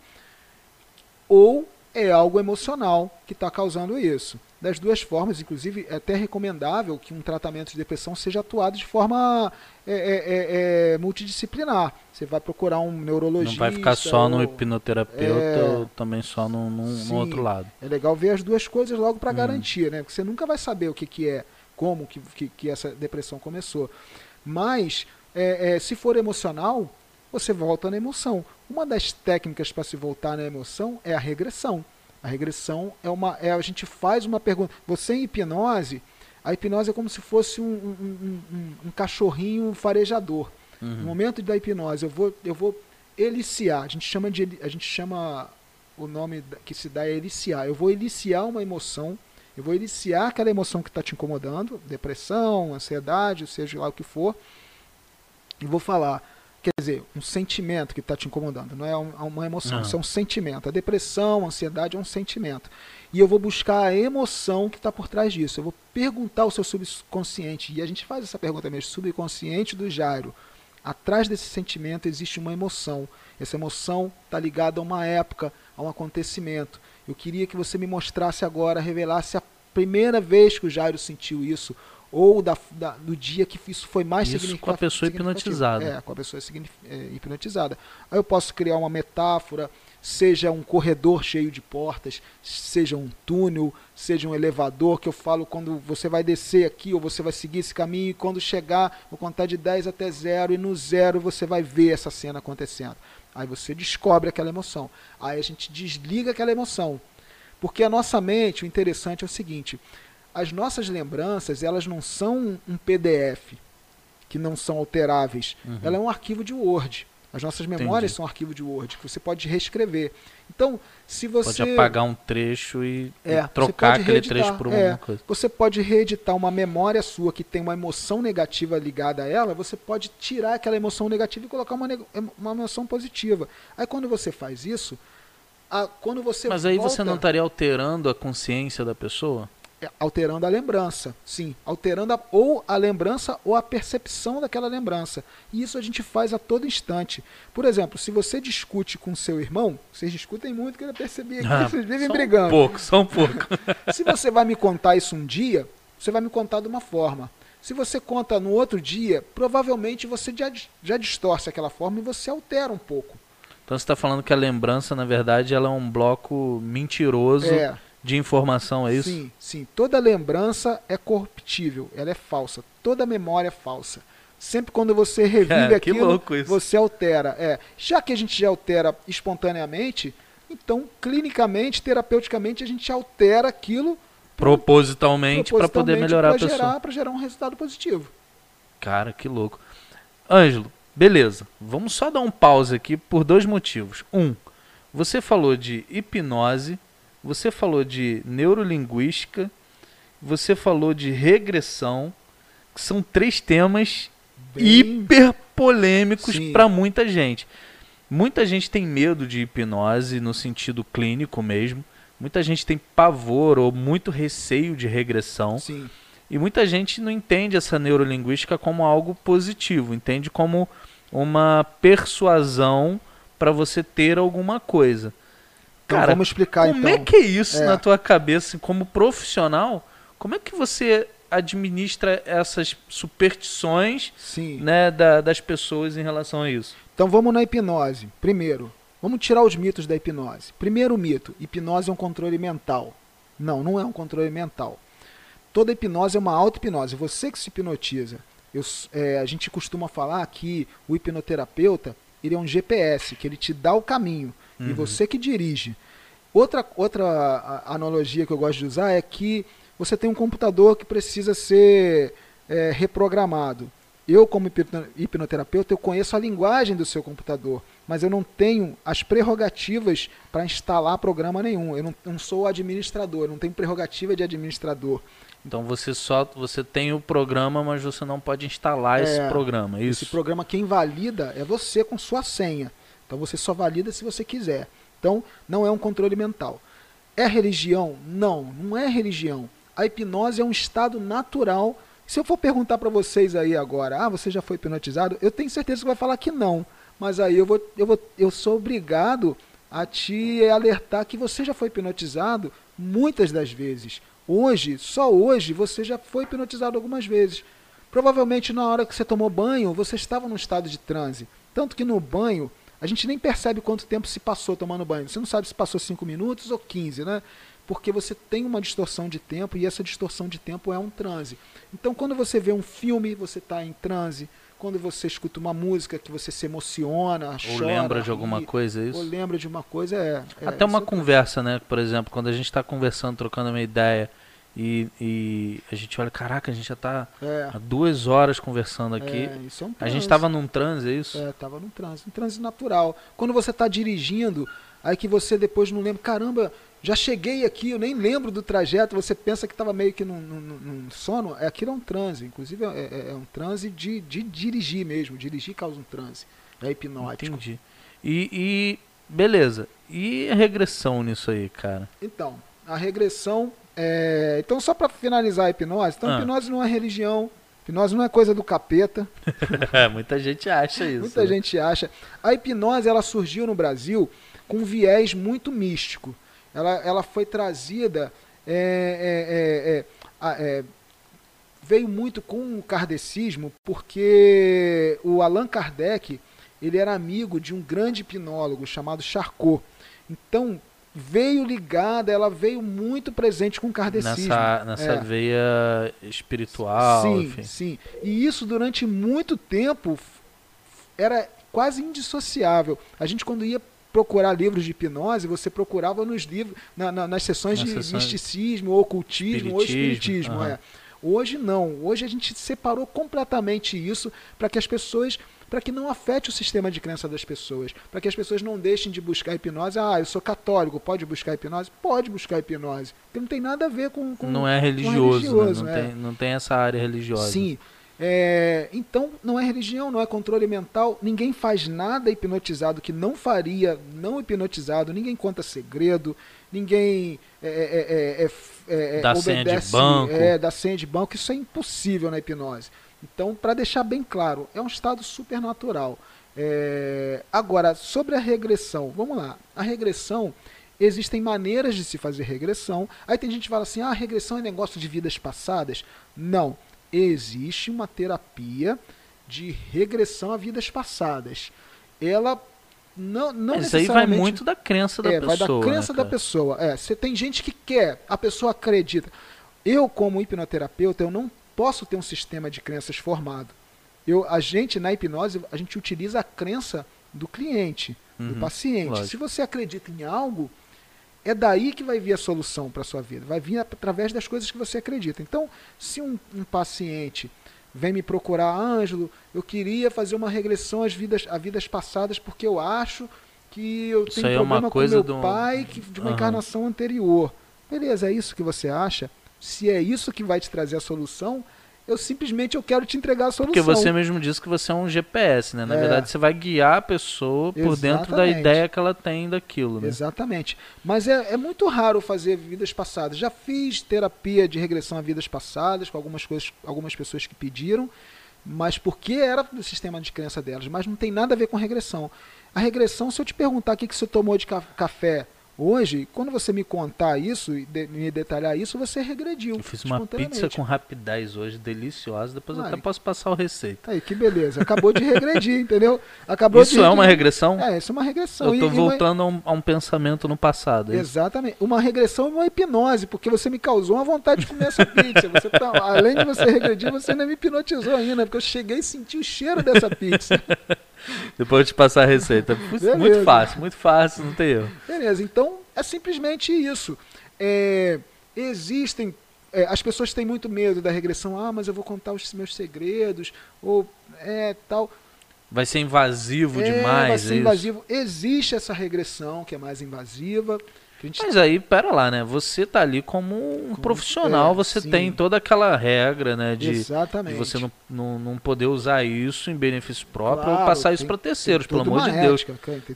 ou é algo emocional que está causando isso. Das duas formas, inclusive, é até recomendável que um tratamento de depressão seja atuado de forma é, é, é, é multidisciplinar. Você vai procurar um neurologista. Não vai ficar só ou, no hipnoterapeuta é. ou também só no, no, sim, no, outro lado. É legal ver as duas coisas logo para hum. garantir, né? Porque você nunca vai saber o que, que é, como que, que, que essa depressão começou. Mas, é, se for emocional, você volta na emoção. Uma das técnicas para se voltar na emoção é a regressão. A regressão é uma. É, a gente faz uma pergunta. Você em hipnose, a hipnose é como se fosse um, um, um, um cachorrinho farejador. Uhum. No momento da hipnose, eu vou, eu vou eliciar. A gente chama de. A gente chama. O nome que se dá é eliciar. Eu vou eliciar uma emoção. Eu vou eliciar aquela emoção que está te incomodando, depressão, ansiedade, seja lá o que for, e vou falar quer dizer, um sentimento que está te incomodando, não é uma emoção, não. isso é um sentimento. A depressão, a ansiedade é um sentimento. E eu vou buscar a emoção que está por trás disso. Eu vou perguntar ao seu subconsciente, e a gente faz essa pergunta mesmo, subconsciente do Jairo. Atrás desse sentimento existe uma emoção. Essa emoção está ligada a uma época, a um acontecimento. Eu queria que você me mostrasse agora, revelasse a primeira vez que o Jairo sentiu isso, ou da, da, do dia que isso foi mais isso significativo. com a pessoa hipnotizada. É, com a pessoa é, hipnotizada. Aí eu posso criar uma metáfora, seja um corredor cheio de portas, seja um túnel, seja um elevador, que eu falo quando você vai descer aqui ou você vai seguir esse caminho e quando chegar, vou contar de 10 até 0 e no zero você vai ver essa cena acontecendo. Aí você descobre aquela emoção. Aí a gente desliga aquela emoção. Porque a nossa mente, o interessante é o seguinte, as nossas lembranças elas não são um PDF que não são alteráveis. Uhum. Ela é um arquivo de Word. As nossas memórias Entendi. são um arquivo de Word que você pode reescrever. Então, se você pode apagar um trecho e, é, e trocar aquele trecho por uma é, coisa. Você pode reeditar uma memória sua que tem uma emoção negativa ligada a ela. Você pode tirar aquela emoção negativa e colocar uma, uma emoção positiva. Aí, quando você faz isso, a, quando você mas aí você não estaria alterando a consciência da pessoa? Alterando a lembrança, sim, alterando a, ou a lembrança ou a percepção daquela lembrança. E isso a gente faz a todo instante. Por exemplo, se você discute com seu irmão, vocês discutem muito, que eu percebi aqui, (laughs) ah, vocês vivem brigando. Um pouco, só um (laughs) pouco. se você vai me contar isso um dia, você vai me contar de uma forma. Se você conta no outro dia, provavelmente você já, já distorce aquela forma e você altera um pouco. Então você está falando que a lembrança, na verdade, ela é um bloco mentiroso. É de informação, é isso? Sim, sim. Toda lembrança é corruptível, ela é falsa. Toda memória é falsa. Sempre quando você revive (laughs) é, aquilo, você altera. É, já que a gente já altera espontaneamente, então clinicamente, terapeuticamente, a gente altera aquilo propositalmente para poder melhorar a pessoa. Para gerar um resultado positivo. Cara, que louco. Ângelo, beleza. Vamos só dar um pause aqui por dois motivos. Um, você falou de hipnose, você falou de neurolinguística, você falou de regressão, que são três temas Bem... hiper polêmicos para muita gente. Muita gente tem medo de hipnose no sentido clínico mesmo. Muita gente tem pavor ou muito receio de regressão. Sim. E muita gente não entende essa neurolinguística como algo positivo, entende como uma persuasão para você ter alguma coisa. Então, Cara, vamos explicar como então. é que é isso é. na tua cabeça como profissional? Como é que você administra essas superstições Sim. Né, da, das pessoas em relação a isso? Então vamos na hipnose. Primeiro, vamos tirar os mitos da hipnose. Primeiro mito: hipnose é um controle mental. Não, não é um controle mental. Toda hipnose é uma auto-hipnose. Você que se hipnotiza. Eu, é, a gente costuma falar que o hipnoterapeuta ele é um GPS, que ele te dá o caminho uhum. e você que dirige. Outra, outra analogia que eu gosto de usar é que você tem um computador que precisa ser é, reprogramado. Eu, como hipnoterapeuta, eu conheço a linguagem do seu computador, mas eu não tenho as prerrogativas para instalar programa nenhum. Eu não, não sou administrador, eu não tenho prerrogativa de administrador. Então você só você tem o programa, mas você não pode instalar é, esse programa. É isso. Esse programa quem valida é você com sua senha. Então você só valida se você quiser. Então não é um controle mental. É religião? Não, não é religião. A hipnose é um estado natural se eu for perguntar para vocês aí agora, ah, você já foi hipnotizado? Eu tenho certeza que vai falar que não. Mas aí eu vou, eu vou, eu sou obrigado a te alertar que você já foi hipnotizado muitas das vezes. Hoje, só hoje, você já foi hipnotizado algumas vezes. Provavelmente na hora que você tomou banho, você estava num estado de transe. Tanto que no banho, a gente nem percebe quanto tempo se passou tomando banho. Você não sabe se passou 5 minutos ou 15, né? porque você tem uma distorção de tempo e essa distorção de tempo é um transe. Então, quando você vê um filme, você está em transe. Quando você escuta uma música que você se emociona, ou chora, lembra de alguma coisa, é isso? Ou lembra de uma coisa, é. é Até uma conversa, né? Por exemplo, quando a gente está conversando, trocando uma ideia e, e, a gente olha, caraca, a gente já está é. há duas horas conversando aqui. É, isso é um a gente estava num transe, é isso? É, estava num transe, um transe natural. Quando você está dirigindo, aí que você depois não lembra, caramba, já cheguei aqui, eu nem lembro do trajeto, você pensa que estava meio que num, num, num, sono, é, aquilo é um transe, inclusive é, é, é, um transe de, de dirigir mesmo, dirigir causa um transe, é hipnótico. Entendi. E, e beleza, e a regressão nisso aí, cara? Então, a regressão, é... então só para finalizar a hipnose, então ah. a hipnose não é religião, hipnose não é coisa do capeta. (laughs) Muita gente acha isso. Muita né? gente acha. A hipnose ela surgiu no Brasil com um viés muito místico ela, ela foi trazida, é, é, é, é, veio muito com o kardecismo, porque o Allan Kardec ele era amigo de um grande hipnólogo chamado Charcot. Então, veio ligada, ela veio muito presente com o kardecismo. Nessa, nessa é. veia espiritual. Sim, enfim. sim. E isso durante muito tempo era quase indissociável. A gente quando ia procurar livros de hipnose, você procurava nos livros, na, na, nas sessões de misticismo, ocultismo ou espiritismo. Uhum. É. Hoje não. Hoje a gente separou completamente isso para que as pessoas para que não afete o sistema de crença das pessoas, para que as pessoas não deixem de buscar hipnose. Ah, eu sou católico, pode buscar hipnose? Pode buscar hipnose. Porque não tem nada a ver com. com não é religioso, religioso né? não, é. Tem, não tem essa área religiosa. Sim. É, então, não é religião, não é controle mental. Ninguém faz nada hipnotizado que não faria não hipnotizado. Ninguém conta segredo. Ninguém é, é, dá senha de banco. É, dá senha de banco. Isso é impossível na hipnose. Então, para deixar bem claro, é um estado supernatural. É, agora, sobre a regressão, vamos lá. A regressão, existem maneiras de se fazer regressão. Aí tem gente que fala assim: ah, regressão é negócio de vidas passadas. Não existe uma terapia de regressão a vidas passadas. Ela não, não Mas isso aí vai muito da crença da é, pessoa. Vai da crença né, da pessoa. É, você tem gente que quer, a pessoa acredita. Eu, como hipnoterapeuta, eu não posso ter um sistema de crenças formado. Eu, a gente, na hipnose, a gente utiliza a crença do cliente, uhum, do paciente. Lógico. Se você acredita em algo, É daí que vai vir a solução para a sua vida. Vai vir através das coisas que você acredita. Então, se um, um paciente vem me procurar, Ângelo, eu queria fazer uma regressão às vidas, a vidas passadas porque eu acho que eu tenho é problema com meu do... pai que, de uma uhum. encarnação anterior. Beleza, é isso que você acha? Se é isso que vai te trazer a solução, eu simplesmente eu quero te entregar a solução. Porque você mesmo disse que você é um GPS, né? Na é. verdade, você vai guiar a pessoa por Exatamente. dentro da ideia que ela tem daquilo, né? Exatamente. Mas é, é muito raro fazer vidas passadas. Já fiz terapia de regressão a vidas passadas com algumas coisas, algumas pessoas que pediram, mas porque era do sistema de crença delas. Mas não tem nada a ver com regressão. A regressão, se eu te perguntar o que, que você tomou de café Hoje, quando você me contar isso e de, me detalhar isso, você regrediu. Eu fiz uma pizza com rapidez hoje, deliciosa. Depois Ai, eu até posso passar a receita. Aí, que beleza. Acabou de regredir, (laughs) entendeu? Acabou isso de é uma regressão? É, isso é uma regressão. Eu estou voltando uma... a, um, pensamento no passado. É Exatamente. Uma regressão e uma hipnose, porque você me causou uma vontade de comer essa pizza. Você tá, além de você regredir, você ainda me hipnotizou ainda, porque eu cheguei e senti o cheiro dessa pizza. (laughs) Depois eu te passar a receita. Beleza. Muito fácil, muito fácil, não tem erro. Beleza, então é simplesmente isso. É, existem. É, as pessoas têm muito medo da regressão. Ah, mas eu vou contar os meus segredos. Ou é tal. Vai ser invasivo é, demais. Vai ser é invasivo. Existe essa regressão que é mais invasiva. Gente... Mas aí, pera lá, né? Você tá ali como um como, profissional, é, você sim. tem toda aquela regra, né? De, Exatamente. de você não, não, não, poder usar isso em benefício próprio claro, ou passar isso para terceiros, pelo amor de Deus.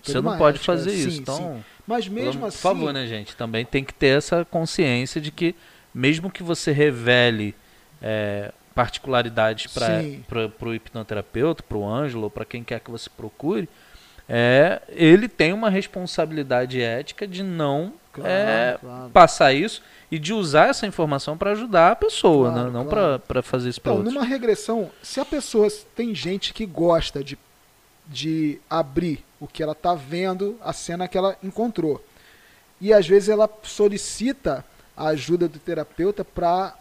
você não pode ética. fazer sim, isso. Então, sim. Mas mesmo assim. Por favor, né, gente? Também tem que ter essa consciência de que, mesmo que você revele é, particularidades para o hipnoterapeuta, para o Ângelo, para quem quer que você procure é, ele tem uma responsabilidade ética de não claro, é, claro. passar isso e de usar essa informação para ajudar a pessoa, claro, né? não para fazer isso para então, numa regressão, se a pessoa tem gente que gosta de, de abrir o que ela está vendo, a cena que ela encontrou, e às vezes ela solicita a ajuda do terapeuta para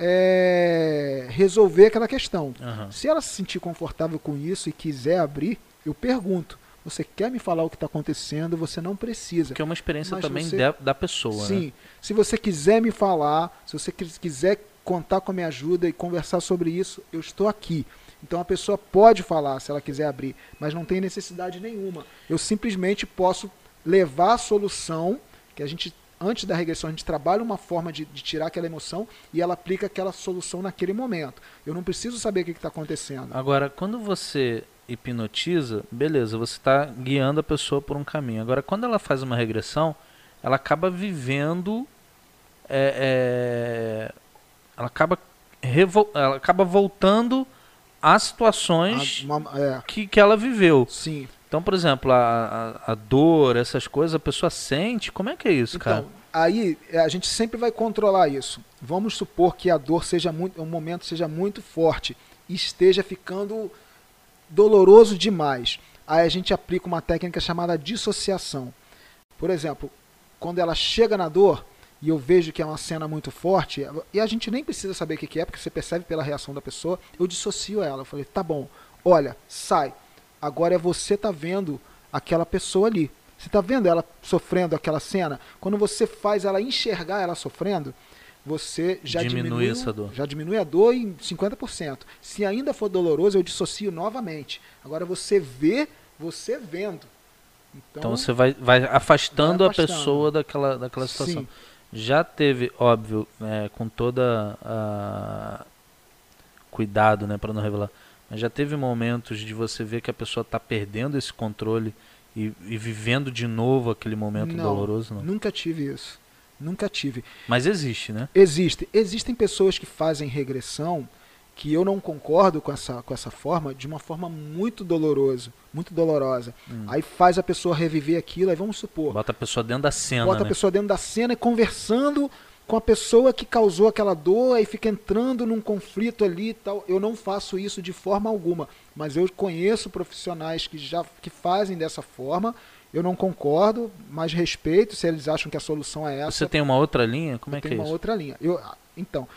é, resolver aquela questão. Uhum. Se ela se sentir confortável com isso e quiser abrir, eu pergunto você quer me falar o que está acontecendo, você não precisa. Que é uma experiência também você... da, da pessoa. Sim. Né? Se você quiser me falar, se você quiser contar com a minha ajuda e conversar sobre isso, eu estou aqui. Então a pessoa pode falar se ela quiser abrir, mas não tem necessidade nenhuma. Eu simplesmente posso levar a solução que a gente antes da regressão a gente trabalha uma forma de, de tirar aquela emoção e ela aplica aquela solução naquele momento. Eu não preciso saber o que está acontecendo. Agora, quando você hipnotiza, beleza, você está guiando a pessoa por um caminho. Agora, quando ela faz uma regressão, ela acaba vivendo. É, é, ela, acaba ela acaba voltando às situações a, uma, é. que, que ela viveu. Sim. Então, por exemplo, a, a, a, dor, essas coisas, a pessoa sente. Como é que é isso, então, cara? Aí é, a gente sempre vai controlar isso. Vamos supor que a dor seja muito, um momento seja muito forte e esteja ficando doloroso demais. Aí a gente aplica uma técnica chamada dissociação. Por exemplo, quando ela chega na dor e eu vejo que é uma cena muito forte, e a gente nem precisa saber o que é, porque você percebe pela reação da pessoa, eu dissocio ela. Eu falei, tá bom, olha, sai. Agora é você tá vendo aquela pessoa ali. Você tá vendo ela sofrendo aquela cena? Quando você faz ela enxergar ela sofrendo, você já diminui, diminui. Já diminui a dor em 50%. Se ainda for doloroso, eu dissocio novamente. Agora você vê, você vendo. Então, então você vai, vai, afastando vai, afastando a pessoa daquela, daquela situação. Sim. Já teve, óbvio, é, com toda a cuidado, né, para não revelar. Mas já teve momentos de você ver que a pessoa está perdendo esse controle e, e, vivendo de novo aquele momento não, doloroso, não? Nunca tive isso. Nunca tive. Mas existe, né? Existe. Existem pessoas que fazem regressão que eu não concordo com essa, com essa forma, de uma forma muito dolorosa, muito dolorosa. Hum. Aí faz a pessoa reviver aquilo, aí vamos supor. Bota a pessoa dentro da cena. Bota né? a pessoa dentro da cena e conversando com a pessoa que causou aquela dor, aí fica entrando num conflito ali e tal. Eu não faço isso de forma alguma, mas eu conheço profissionais que já que fazem dessa forma eu não concordo, mas respeito se eles acham que a solução é essa. Você tem uma outra linha? Como é que é isso? Tem uma outra linha. Eu, então,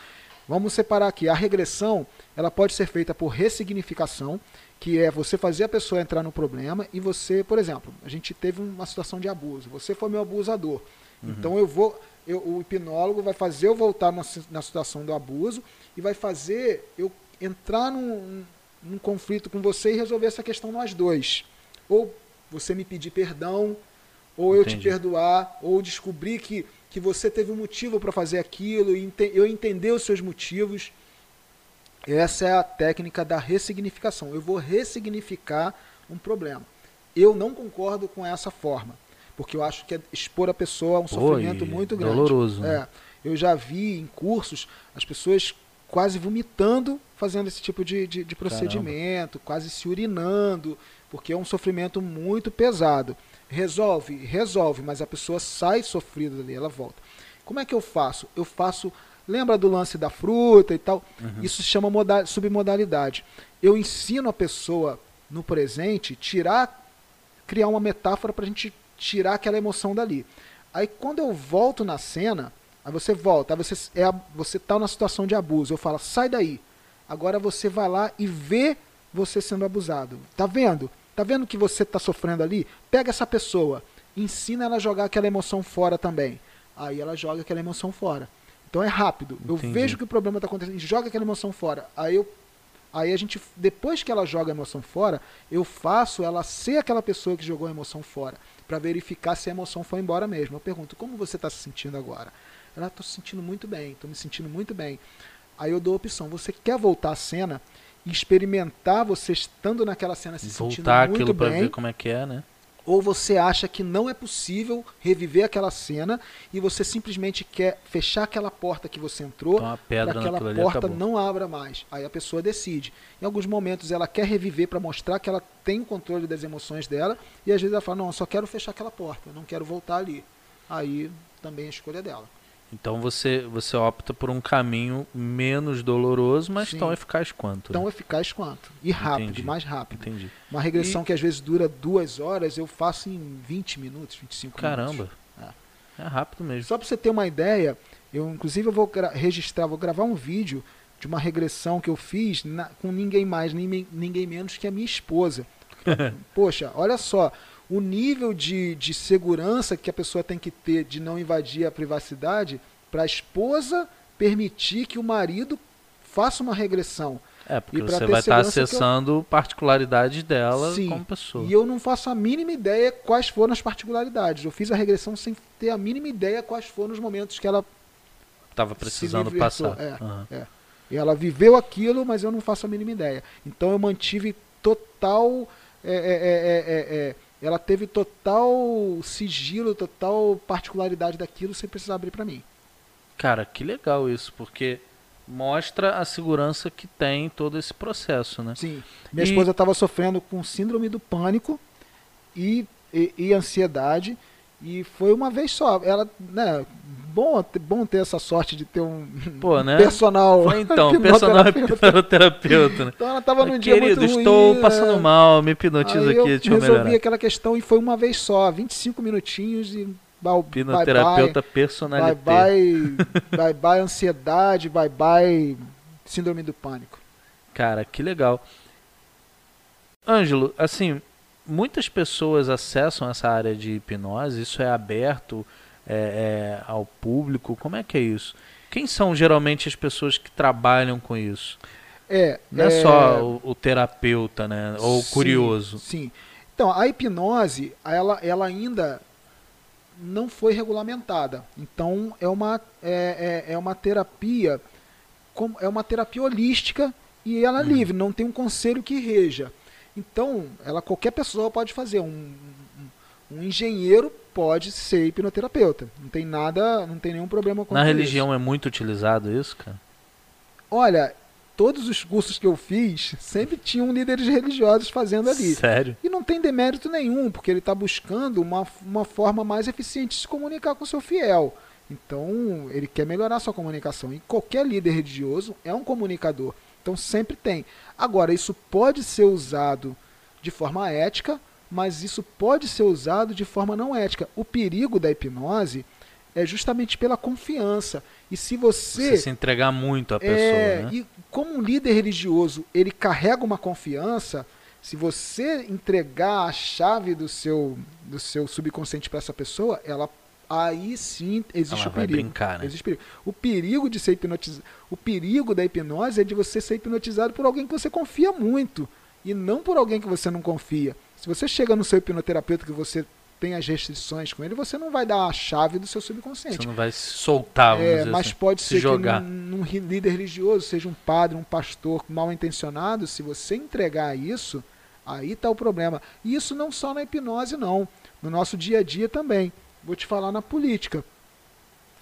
vamos separar aqui. A regressão, ela pode ser feita por ressignificação, que é você fazer a pessoa entrar no problema e você, por exemplo, a gente teve uma situação de abuso. Você foi meu abusador. Uhum. Então eu vou, eu, o hipnólogo vai fazer eu voltar na, na situação do abuso e vai fazer eu entrar num, num conflito com você e resolver essa questão nós dois. Ou você me pedir perdão, ou eu te perdoar, ou descobrir que, que você teve um motivo para fazer aquilo, e eu entender os seus motivos. Essa é a técnica da ressignificação. Eu vou ressignificar um problema. Eu não concordo com essa forma, porque eu acho que é expor a pessoa a um sofrimento muito grande. Doloroso. Né? É, eu já vi em cursos as pessoas quase vomitando fazendo esse tipo de, de, de procedimento, Caramba. quase se urinando, porque é um sofrimento muito pesado. Resolve, resolve, mas a pessoa sai sofrida dali, ela volta. Como é que eu faço? Eu faço Lembra do lance da fruta e tal? Uhum. Isso se chama modal, submodalidade. Eu ensino a pessoa no presente tirar, criar uma metáfora para a gente tirar aquela emoção dali. Aí quando eu volto na cena, aí você volta, aí você é você tá na situação de abuso, eu falo sai daí. Agora você vai lá e vê você sendo abusado. Tá vendo? Tá vendo que você está sofrendo ali? Pega essa pessoa, ensina ela a jogar aquela emoção fora também. Aí ela joga aquela emoção fora. Então é rápido. Entendi. Eu vejo que o problema está acontecendo, joga aquela emoção fora. Aí eu Aí a gente, depois que ela joga a emoção fora, eu faço ela ser aquela pessoa que jogou a emoção fora, para verificar se a emoção foi embora mesmo. Eu pergunto, como você está se sentindo agora? Ela, estou se sentindo muito bem, estou me sentindo muito bem. Aí eu dou a opção, você quer voltar à cena experimentar você estando naquela cena se voltar sentindo muito aquilo para ver como é que é, né? ou você acha que não é possível reviver aquela cena e você simplesmente quer fechar aquela porta que você entrou para aquela porta não abra mais. Aí a pessoa decide. Em alguns momentos ela quer reviver para mostrar que ela tem o controle das emoções dela e às vezes ela fala: "Não, eu só quero fechar aquela porta, não quero voltar ali". Aí também é a escolha dela. Então você, você opta por um caminho menos doloroso, mas Sim. tão eficaz quanto. Tão né? eficaz quanto. E rápido, Entendi. mais rápido. Entendi. Uma regressão e... que às vezes dura duas horas, eu faço em 20 minutos, 25 Caramba. minutos. Caramba. É. é. rápido mesmo. Só para você ter uma ideia, eu inclusive eu vou registrar, vou gravar um vídeo de uma regressão que eu fiz na, com ninguém mais, nem, ninguém menos que a minha esposa. (laughs) Poxa, olha só, o nível de, de segurança que a pessoa tem que ter de não invadir a privacidade para a esposa permitir que o marido faça uma regressão. É, porque você vai estar tá acessando eu... particularidades dela Sim, como pessoa. E eu não faço a mínima ideia quais foram as particularidades. Eu fiz a regressão sem ter a mínima ideia quais foram os momentos que ela estava precisando passar. É, uhum. é. E ela viveu aquilo, mas eu não faço a mínima ideia. Então eu mantive total. É, é, é, ela teve total sigilo, total particularidade daquilo sem precisar abrir para mim. Cara, que legal isso, porque mostra a segurança que tem todo esse processo, né? Sim. Minha e... esposa estava sofrendo com síndrome do pânico e, e, e, ansiedade e foi uma vez só. Ela, né? Bom, bom ter essa sorte de ter um Pô, né? personal. Foi, então, (laughs) personal terapeuta. Né? Então ela estava num dia muito ruim. estou passando é... mal, me hipnotiza aqui, eu deixa eu resolvi aquela questão e foi uma vez só, 25 minutinhos e Hipnoterapeuta personalidade. Bye bye, bye (laughs) bye ansiedade, bye bye síndrome do pânico. Cara, que legal. Ângelo, assim, muitas pessoas acessam essa área de hipnose, isso é aberto é, é, ao público, como é que é isso? Quem são geralmente as pessoas que trabalham com isso? É, Não é, é... só o, o, terapeuta, né? Ou o curioso. Sim. Então, a hipnose, ela, ela ainda não foi regulamentada. Então é uma, é, é, é uma terapia é uma terapia holística e ela é uhum. livre, não tem um conselho que reja. Então, ela qualquer pessoa pode fazer. Um, um engenheiro pode ser hipnoterapeuta. Não tem nada, não tem nenhum problema com Na religião isso. é muito utilizado isso, cara? Olha, todos os cursos que eu fiz sempre tinham líderes religiosos fazendo ali. Sério? E não tem demérito nenhum, porque ele está buscando uma, uma forma mais eficiente de se comunicar com o seu fiel. Então, ele quer melhorar a sua comunicação. E qualquer líder religioso é um comunicador. Então, sempre tem. Agora, isso pode ser usado de forma ética, mas isso pode ser usado de forma não ética. O perigo da hipnose é justamente pela confiança. E se você, você se entregar muito à é, pessoa, é, né? e como um líder religioso, ele carrega uma confiança, se você entregar a chave do seu do seu subconsciente para essa pessoa, ela aí sim existe Ela o vai perigo. brincar, né? Existe perigo. O perigo de ser hipnotizado, o perigo da hipnose é de você ser hipnotizado por alguém que você confia muito e não por alguém que você não confia. Se você chega no seu hipnoterapeuta que você tem as restrições com ele, você não vai dar a chave do seu subconsciente. Você não vai soltar, É, mas assim. pode se ser jogar. que num, num ri- líder religioso, seja um padre, um pastor mal intencionado, se você entregar isso, aí está o problema. E isso não só na hipnose, não. No nosso dia a dia também. Vou te falar na política.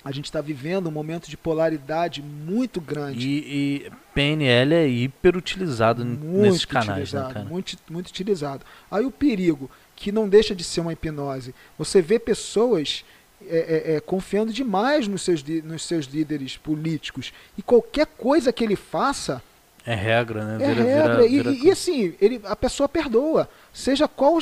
A gente está vivendo um momento de polaridade muito grande. E, e PNL é hiper utilizado n- nesses muito canais, né, cara? muito, muito utilizado. Aí o perigo, que não deixa de ser uma hipnose. Você vê pessoas é, é, é, confiando demais nos seus, nos seus líderes políticos. E qualquer coisa que ele faça É regra, né? é Vira- regra. vira- E- vira e, e assim, ele, a pessoa perdoa. Seja qual,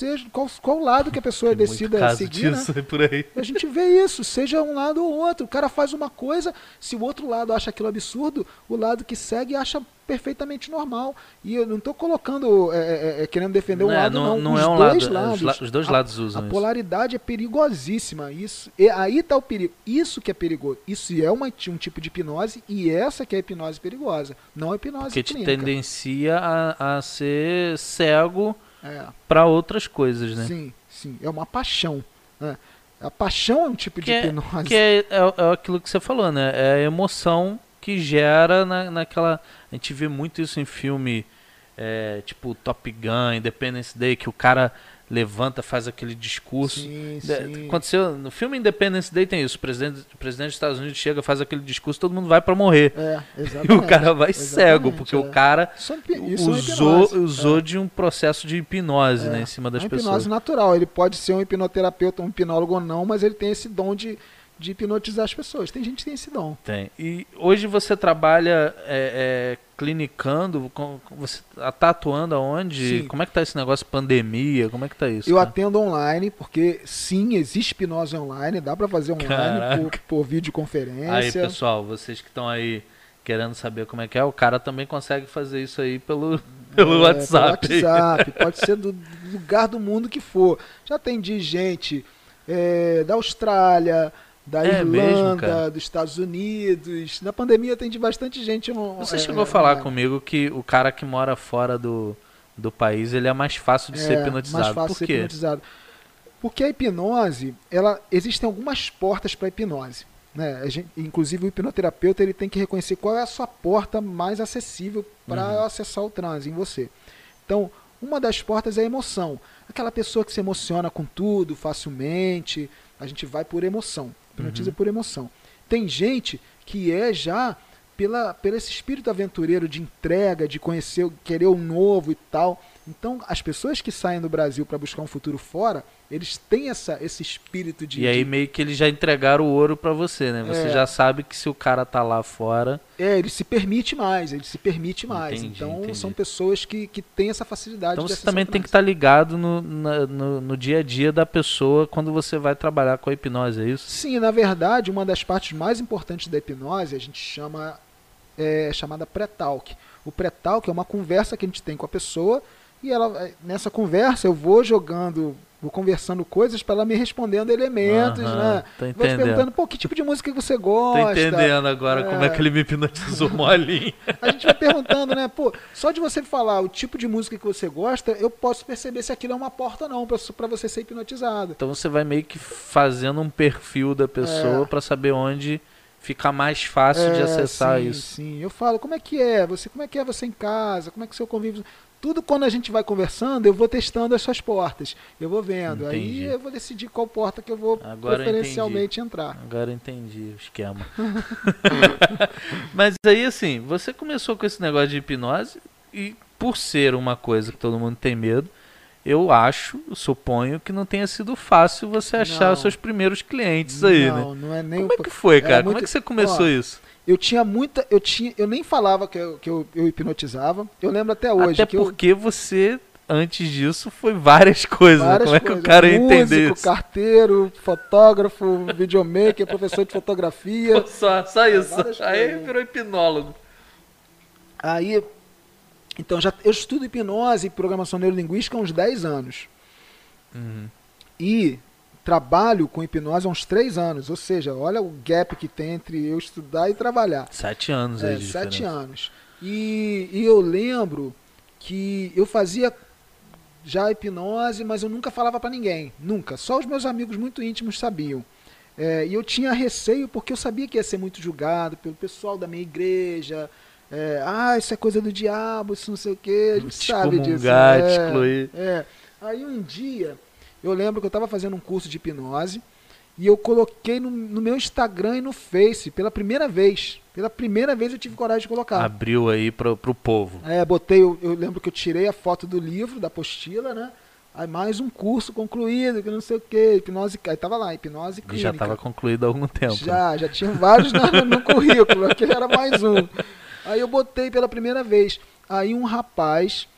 seja qual, qual lado que a pessoa Tem decida seguir. né? disso aí por aí. A gente vê isso, seja um lado ou outro. O cara faz uma coisa, se o outro lado acha aquilo absurdo, o lado que segue acha perfeitamente normal. E eu não estou colocando, é, é, é, querendo defender um é, lado, não. não os é um dois lado. lados. Os, dois A- lados usam A isso. polaridade é perigosíssima. Isso, e aí está o perigo. Isso que é perigoso. Isso é uma, um tipo de hipnose e essa que é a hipnose perigosa. Não a hipnose Porque te clínica. tendencia a, a ser cego É. para outras coisas, né? Sim, sim. É uma paixão. né? A paixão é um tipo Que de é- hipnose. Que é, é- é aquilo que você falou, né? É a emoção que gera na, naquela. A gente vê muito isso em filme, é, tipo Top Gun, Independence Day, que o cara levanta, faz aquele discurso. Sim, sim. Aconteceu no filme Independence Day tem isso. O presidente, o presidente dos Estados Unidos chega, faz aquele discurso, todo mundo vai pra morrer. É, (laughs) E o cara vai cego, Exatamente, porque é. o cara Isso é é usou, hipnose. usou É. de um processo de hipnose É. né, em cima das É pessoas. hipnose natural. Ele pode ser um hipnoterapeuta, um hipnólogo ou não, mas ele tem esse dom de, de hipnotizar as pessoas. Tem gente que tem esse dom. Tem. E hoje você trabalha é, é, clinicando, com, você tá atuando aonde? Sim. Como é que tá esse negócio pandemia? Como é que tá isso? Eu cara? atendo online, porque sim, existe hipnose online, dá pra fazer online por, por videoconferência. Aí, pessoal, vocês que estão aí querendo saber como é que é, o cara também consegue fazer isso aí pelo, (laughs) pelo É, WhatsApp. Pelo WhatsApp, (laughs) pode ser do do lugar do mundo que for. Já atendi gente é, da Austrália, da É mesmo, Irlanda, cara? dos Estados Unidos. Na pandemia atendi bastante gente. on- Você é, chegou a falar online. comigo que o cara que mora fora do, do país, ele é mais fácil de ser É, hipnotizado. Mais fácil Por ser quê? hipnotizado. Porque a hipnose, ela existem algumas portas para a hipnose. Né? A gente- inclusive o hipnoterapeuta ele tem que reconhecer qual é a sua porta mais acessível para Uhum. acessar o transe em você. Então, uma das portas é a emoção. Aquela pessoa que se emociona com tudo facilmente, a gente vai por emoção. Hipnotiza Uhum. por emoção. Tem gente que é já pela, pelo esse espírito aventureiro de entrega, de conhecer, querer o novo e tal. Então, as pessoas que saem do Brasil para buscar um futuro fora, eles têm essa, esse espírito de. E aí de- meio que eles já entregaram o ouro pra você, né? Você É. já sabe que se o cara tá lá fora, É, ele se permite mais, ele se permite mais. Entendi, então, entendi. são pessoas que, que têm essa facilidade então você também tem que estar ligado no, na- no, no dia a dia da pessoa quando você vai trabalhar com a hipnose, é isso? Sim, na verdade, uma das partes mais importantes da hipnose a gente chama é chamada pré-talk. O pré-talk é uma conversa que a gente tem com a pessoa e ela é, nessa conversa eu vou jogando, vou conversando coisas para ela me respondendo elementos, Aham, né? Tô Vou te entendendo. perguntando, pô, que tipo de música que você Tô gosta? entendendo agora como é É. que ele me hipnotizou (laughs) molinho. A gente vai perguntando, né? Pô, só de você falar o tipo de música que você gosta, eu posso perceber se aquilo é uma porta ou não para você ser hipnotizado. Então você vai meio que fazendo um perfil da pessoa É. pra saber onde fica mais fácil de É, acessar sim, isso. Sim, eu falo, como é que é? Você, como é que é você em casa? Como é que é seu convívio? Tudo quando a gente vai conversando, eu vou testando as suas portas. Eu vou vendo. Entendi. Aí eu vou decidir qual porta que eu vou Agora eu preferencialmente entrar. Agora eu entendi o esquema. (laughs) (laughs) Mas aí, assim, você começou com esse negócio de hipnose e por ser uma coisa que todo mundo tem medo, eu acho, eu suponho que não tenha sido fácil você achar Não. os seus primeiros clientes aí, né? não, não é nem Como é que foi, Era cara? Como é muito- que você começou Ó, isso? Eu tinha muita. Eu, tinha, eu nem falava que eu, que eu, eu hipnotizava. Eu lembro até hoje Até que eu, porque você, antes disso, foi várias coisas. várias Como é que coisas, o cara ia músico, entender isso? carteiro, fotógrafo, videomaker, professor de fotografia. Pô, (laughs) Só, só isso. várias Aí virou hipnólogo. Aí, então já eu estudo hipnose e programação neurolinguística há uns 10 anos. Uhum. E trabalho com hipnose há uns três anos. Ou seja, olha o gap que tem entre eu estudar e trabalhar. Sete anos É, sete anos. E, e eu lembro que eu fazia já hipnose, mas eu nunca falava pra ninguém. Nunca. Só os meus amigos muito íntimos sabiam. É, e eu tinha receio porque eu sabia que ia ser muito julgado pelo pessoal da minha igreja. É, ah, isso é coisa do diabo, isso não sei o que. A gente Te sabe disso. te É, excluir. é. Aí um dia, eu lembro que eu estava fazendo um curso de hipnose e eu coloquei no, no meu Instagram e no Face pela primeira vez. Pela primeira vez eu tive coragem de colocar. Abriu aí pro, pro povo. É, botei, eu, eu lembro que eu tirei a foto do livro, da apostila, né? Aí mais um curso concluído, que não sei o que, hipnose, aí tava lá, hipnose E clínica. já estava concluído há algum tempo. Já, já tinha vários (laughs) no, no currículo, aquele era mais um. Aí eu botei pela primeira vez. Aí um rapaz,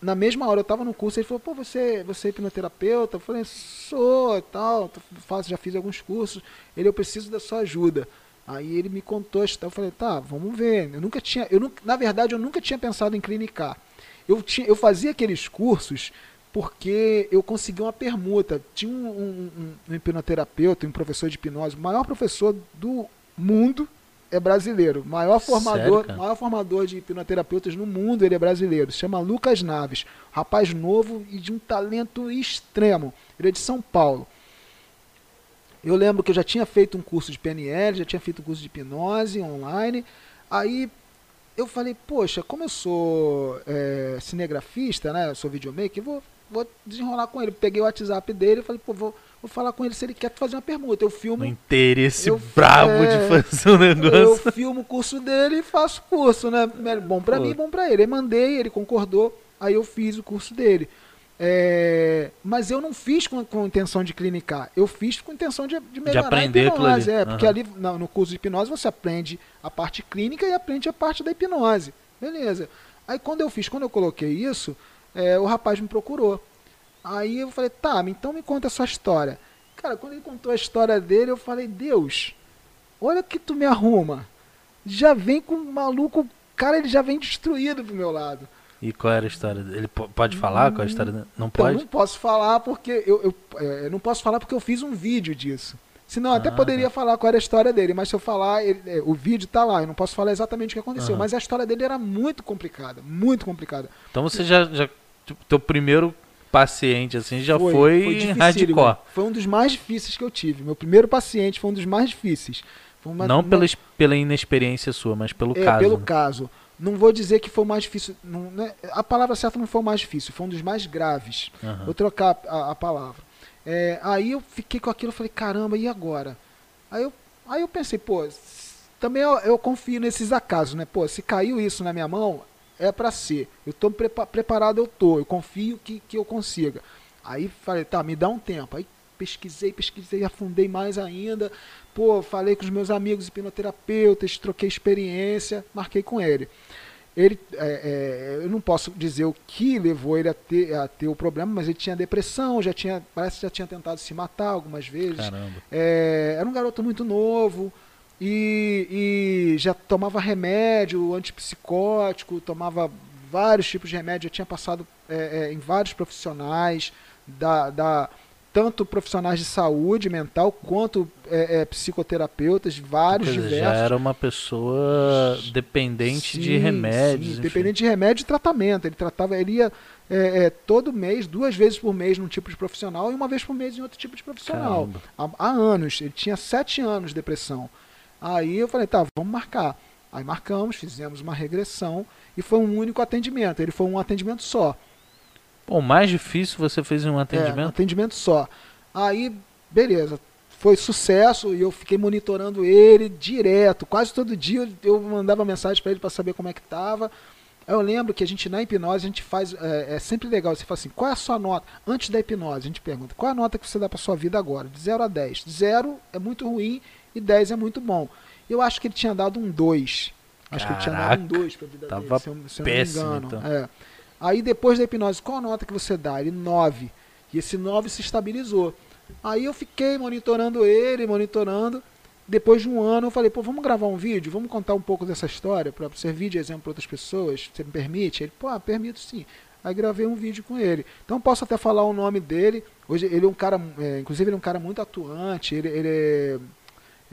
na mesma hora eu tava no curso, ele falou, pô, você, você é hipnoterapeuta? Eu falei, sou, tal, tô- faço, já fiz alguns cursos. Ele, eu preciso da sua ajuda. Aí ele me contou a eu falei, tá, vamos ver. Eu nunca tinha, eu nunca, na verdade, eu nunca tinha pensado em clinicar. Eu, tinha, eu fazia aqueles cursos porque eu consegui uma permuta. Tinha um, um, um- um hipnoterapeuta, um professor de hipnose, o maior professor do mundo é brasileiro. Maior formador, cara? maior formador de hipnoterapeutas no mundo, ele é brasileiro. Se chama Lucas Naves. Rapaz novo e de um talento extremo. Ele é de São Paulo. Eu lembro que eu já tinha feito um curso de PNL, já tinha feito um curso de hipnose online. Aí eu falei, poxa, como eu sou é, cinegrafista, né? Eu sou videomaker, vou, vou desenrolar com ele. Peguei o WhatsApp dele e falei, pô, vou, vou falar com ele se ele quer fazer uma permuta. Eu filmo, No interesse Eu- brabo é, de fazer o eu negócio. filmo o curso dele e faço o curso, né? Bom pra Pô. mim, bom pra ele. Aí mandei, ele concordou, aí eu fiz o curso dele. É, mas eu não fiz com, com intenção de clinicar, eu fiz com intenção de, de melhorar aprender a hipnose. ali. É, porque Aham. ali na- no curso de hipnose você aprende a parte clínica e aprende a parte da hipnose. Beleza. Aí quando eu fiz, quando eu coloquei isso, é, o rapaz me procurou. Aí eu falei, tá, então me conta a sua história. Cara, quando ele contou a história dele, eu falei, Deus, olha que tu me arruma. Já vem com um maluco, cara, ele já vem destruído pro meu lado. E qual era a história dele? Ele po- pode falar qual é a história dele? Não Então, pode? não posso falar porque eu, eu, é, não posso falar porque eu fiz um vídeo disso. Senão eu até Ah, poderia falar qual era a história dele, mas se eu falar, ele- é, o vídeo tá lá, eu não posso falar exatamente o que aconteceu. Mas a história dele era muito complicada, muito complicada. Então você já, já tipo, teu primeiro paciente assim já foi, dificílimo. hardcore. Foi um dos mais difíceis que eu tive. Meu primeiro paciente foi um dos mais difíceis. Foi uma- não uma- pela, pela inexperiência sua, mas pelo é, caso. pelo né? caso. Não vou dizer que foi o mais difícil. não- né, a palavra certa não foi o mais difícil, foi um dos mais graves. Aham. Vou trocar a, a palavra. É, aí eu fiquei com aquilo, falei, caramba, e agora? Aí eu, aí eu pensei, pô, também eu, eu confio nesses acasos, né? Pô, se caiu isso na minha mão, é pra ser. Eu prepa- preparado, eu tô. Eu confio que, que eu consiga. Aí falei, tá, me dá um tempo. Aí pesquisei, pesquisei, afundei mais ainda. Pô, falei com os meus amigos hipnoterapeutas, troquei experiência, marquei com ele. Ele, é, é, eu não posso dizer o que levou ele a ter, a ter o problema, mas ele tinha depressão, já tinha, parece que já tinha tentado se matar algumas vezes. Caramba. É, era um garoto muito novo e, e já tomava remédio antipsicótico, tomava vários tipos de remédio, já tinha passado é, é, em vários profissionais, da, da- tanto profissionais de saúde mental quanto é, é, psicoterapeutas, vários dizer, diversos. já era uma pessoa dependente de Sim, remédios. sim, dependente de remédio e tratamento. Ele tratava, ele ia é, é, todo mês, duas vezes por mês num tipo de profissional e uma vez por mês em outro tipo de profissional. Há, há anos, ele tinha sete anos de depressão. Aí eu falei, tá, vamos marcar. Aí marcamos, fizemos uma regressão e foi um único atendimento. Ele foi um atendimento só. Pô, o mais difícil você fez um É, um atendimento? atendimento só. Aí, beleza. Foi sucesso e eu fiquei monitorando ele direto. Quase todo dia eu mandava mensagem para ele para saber como é que tava. Eu lembro que a gente na hipnose a gente faz é, é sempre legal. Você fala assim, qual é a sua nota antes da hipnose? A gente pergunta, qual é a nota que você dá para sua vida agora? De 0 a 10. 0 é muito ruim e 10 é muito bom. Eu acho que ele tinha dado um 2. Acho que ele tinha dado um Caraca, 2 para vida tava dele, se eu, se eu péssimo, não me engano. então. É. Aí depois da hipnose, qual a nota que você dá? Ele 9. E esse 9 se estabilizou. Aí eu fiquei monitorando ele, monitorando. Depois de um ano, eu falei, pô, vamos gravar um vídeo? Vamos contar um pouco dessa história para servir de exemplo para outras pessoas? Você me permite? Ele, pô, ah, permito sim. Aí gravei um vídeo com ele. Então posso até falar o nome dele. Hoje ele é um cara, é, inclusive ele é um cara muito atuante. Ele, ele é,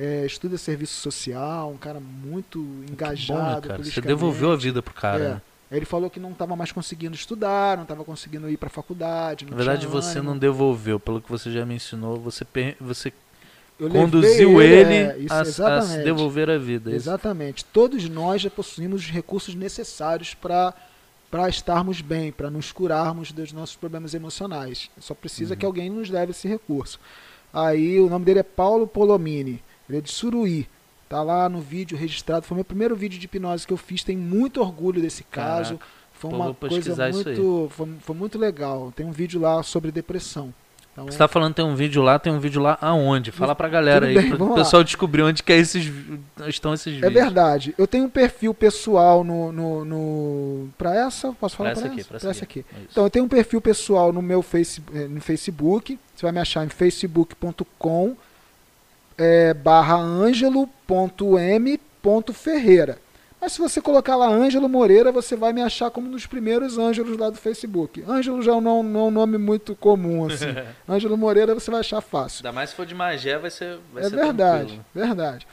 é, estuda serviço social, um cara muito engajado. Bom, né, cara? Você devolveu a vida pro cara. É. Né? Ele falou que não estava mais conseguindo estudar, não estava conseguindo ir para a faculdade. Na verdade, você ânimo. não devolveu, pelo que você já me ensinou, você, você Eu conduziu levei ele, é, isso, a, a se devolver a vida. é isso? Exatamente. Todos nós já possuímos os recursos necessários para para estarmos bem, para nos curarmos dos nossos problemas emocionais. Só precisa Uhum. que alguém nos leve esse recurso. Aí o nome dele é Paulo Polomini. Ele é de Suruí. Tá lá no vídeo registrado. Foi o meu primeiro vídeo de hipnose que eu fiz. Tem muito orgulho desse caso. Caraca. Foi uma coisa muito, foi, foi muito legal. Tem um vídeo lá sobre depressão. Então, Você tá falando tem um vídeo lá, tem um vídeo lá aonde? Fala pra galera aí, bem, para o vamos lá. pessoal descobrir onde que é esses, estão esses É vídeos. verdade. Eu tenho um perfil pessoal no. no, no para essa? Posso falar Pra para essa aqui, pra Pra essa essa aqui. É isso. Então, eu tenho um perfil pessoal no meu face, eh, no Facebook. Você vai me achar em facebook.com é, barra angelo.m.ferreira. Mas se você colocar lá Ângelo Moreira, você vai me achar como um dos primeiros Ângelos lá do Facebook. Ângelo já não, não é um nome muito comum, assim. (laughs) Ângelo Moreira você vai achar fácil. Ainda mais se for de Magé, vai ser vai É ser verdade, tranquilo. verdade.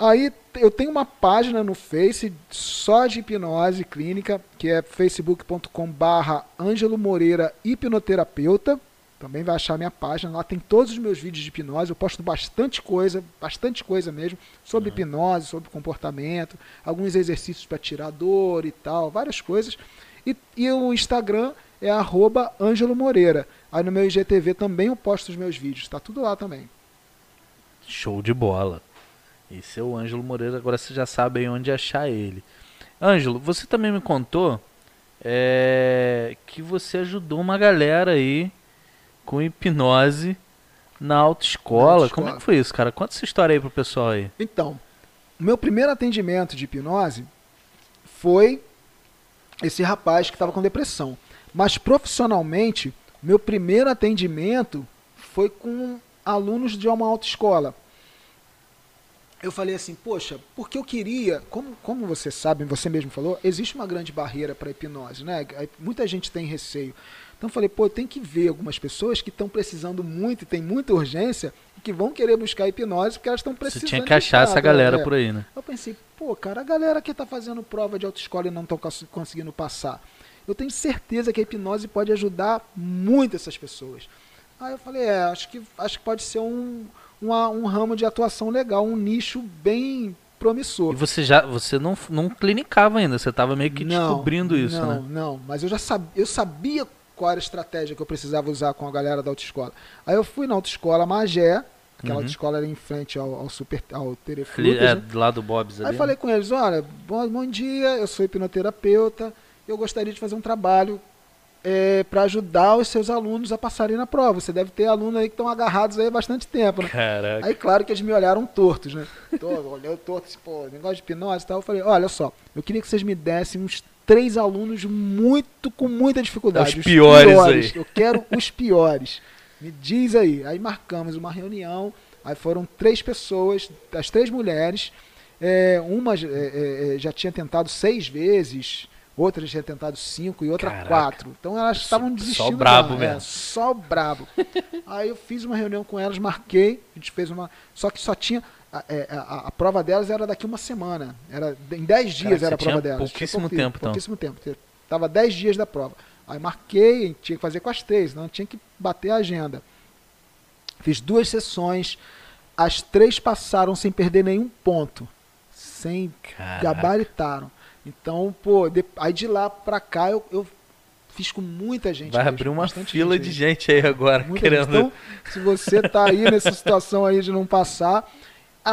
Aí eu tenho uma página no Face só de hipnose clínica, que é facebook.com barra Ângelo Moreira Hipnoterapeuta. Também vai achar minha página. Lá tem todos os meus vídeos de hipnose. Eu posto bastante coisa, bastante coisa mesmo, sobre Uhum. hipnose, sobre comportamento, alguns exercícios para tirar dor e tal, várias coisas. E, e o Instagram é arroba Ângelo Moreira. Aí no meu IGTV também eu posto os meus vídeos. Tá tudo lá também. Show de bola. Esse é o Ângelo Moreira, agora você já sabe aí onde achar ele. Ângelo, você também me contou é, que você ajudou uma galera aí com hipnose na autoescola. autoescola. Como é que foi isso, cara? Conta essa história aí pro pessoal aí. Então, o meu primeiro atendimento de hipnose foi esse rapaz que estava com depressão. Mas profissionalmente, meu primeiro atendimento foi com alunos de uma autoescola. Eu falei assim, poxa, porque eu queria, como, como você sabe, você mesmo falou, existe uma grande barreira para hipnose, né? Muita gente tem receio. Então eu falei, pô, tem que ver algumas pessoas que estão precisando muito e tem muita urgência e que vão querer buscar hipnose porque elas estão Você precisando. tinha que achar essa galera é. por aí, né? Eu pensei, pô, cara, a galera que está fazendo prova de autoescola e não estão conseguindo passar. Eu tenho certeza que a hipnose pode ajudar muito essas pessoas. Aí eu falei, é, acho que, acho que pode ser um, uma- um ramo de atuação legal, um nicho bem promissor. E você já, você não, não clinicava ainda, você tava meio que Não, descobrindo isso, não, né? Não, mas eu já sabia, eu sabia qual era a estratégia que eu precisava usar com a galera da autoescola. Aí eu fui na autoescola Magé, aquela Uhum. autoescola era em frente ao, ao Super ao Tereflutas, é, né? do lado do Bob's ali. Aí falei com eles, olha, bom, bom dia, eu sou hipnoterapeuta, eu gostaria de fazer um trabalho para ajudar os seus alunos a passarem na prova. Você deve ter alunos aí que estão agarrados aí há bastante tempo, né? Caraca. Aí, claro que eles me olharam tortos, né? Tô, olhou torto, assim, pô, negócio de hipnose e tal. Eu falei, olha só, eu queria que vocês me dessem uns três alunos muito, com muita dificuldade. Os piores aí. Eu quero os (laughs) piores. Me diz aí. Aí marcamos uma reunião, aí foram três pessoas, as três mulheres. É, uma é, é, já tinha tentado seis vezes, outra já tinha tentado cinco e outra Caraca. quatro. Então elas Só- estavam só desistindo. brabo já, é, mesmo. só brabo. (laughs) Aí eu fiz uma reunião com elas, marquei, a gente fez uma. Só que só tinha. A, é, a- a prova delas era daqui uma semana. Era, em 10 dias era a prova delas. pouquíssimo tempo, então. Pouquíssimo tempo. Tava 10 dias da prova. Aí marquei, tinha que fazer com as três, não tinha que bater a agenda. Fiz duas sessões, as três passaram sem perder nenhum ponto. Sem Caraca. gabaritaram. Então, pô, de- aí de lá pra cá eu, eu fiz com muita gente. Vai mesmo, abrir uma fila gente de gente aí agora, Muita querendo. gente. Então, se você tá aí nessa situação aí de não passar,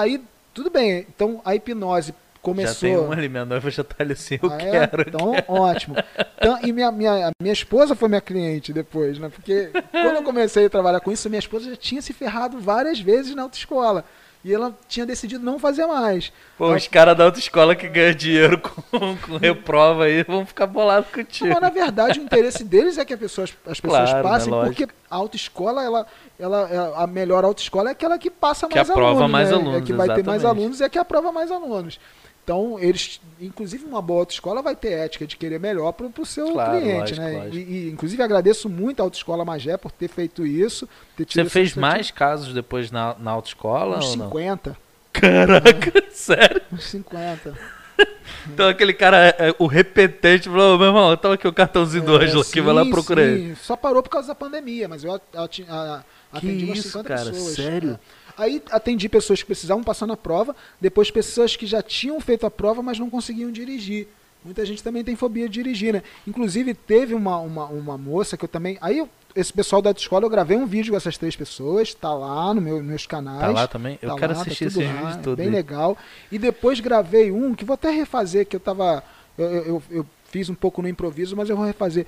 aí tudo bem. Então a hipnose começou. Já tem um ali, minha noiva já tá ali assim, eu Ah, é? quero. Então, ótimo. Então, e minha, minha, a minha esposa foi minha cliente depois, né? Porque quando eu comecei a trabalhar com isso, minha esposa já tinha se ferrado várias vezes na autoescola. E ela tinha decidido não fazer mais. Pô, os caras da autoescola que ganham dinheiro com, (laughs) com reprova aí vão ficar bolados contigo. Mas, na verdade, o interesse deles é que as pessoas, as pessoas Claro, né? passem, Lógico. porque a autoescola, ela, ela, é- a melhor autoescola é aquela que passa Que mais aprova alunos. mais né? alunos, É que vai ter mais exatamente. alunos e é que aprova mais alunos. Então, eles, inclusive, uma boa autoescola vai ter ética de querer melhor para o seu Claro, cliente, lógico, né? lógico. E, e, inclusive, agradeço muito a Autoescola Magé por ter feito isso. Ter Você fez mais casos depois na, na autoescola Uns ou não? 50. Caraca, (laughs) sério? Uns 50. (laughs) Então aquele cara, é, é, o repetente, falou, "Ô, meu irmão, toma aqui o cartãozinho do É, Ângelo aqui, vai lá procurar ele. sim. Só parou por causa da pandemia, mas eu ati- a- Que atendi umas isso, 50 cara, pessoas. sério? É. Aí atendi pessoas que precisavam passar na prova, depois pessoas que já tinham feito a prova, mas não conseguiam dirigir. Muita gente também tem fobia de dirigir, né? Inclusive, teve uma, uma, uma moça que eu também. Aí, eu- esse pessoal da autoescola, eu gravei um vídeo com essas três pessoas, tá lá no meu, nos meus canais. Tá lá também? Eu Tá quero lá, tá assistir tudo esses lá, vídeos é todos. Bem aí. legal. E depois gravei um que vou até refazer, que eu tava. Eu, eu, eu- eu fiz um pouco no improviso, mas eu vou refazer.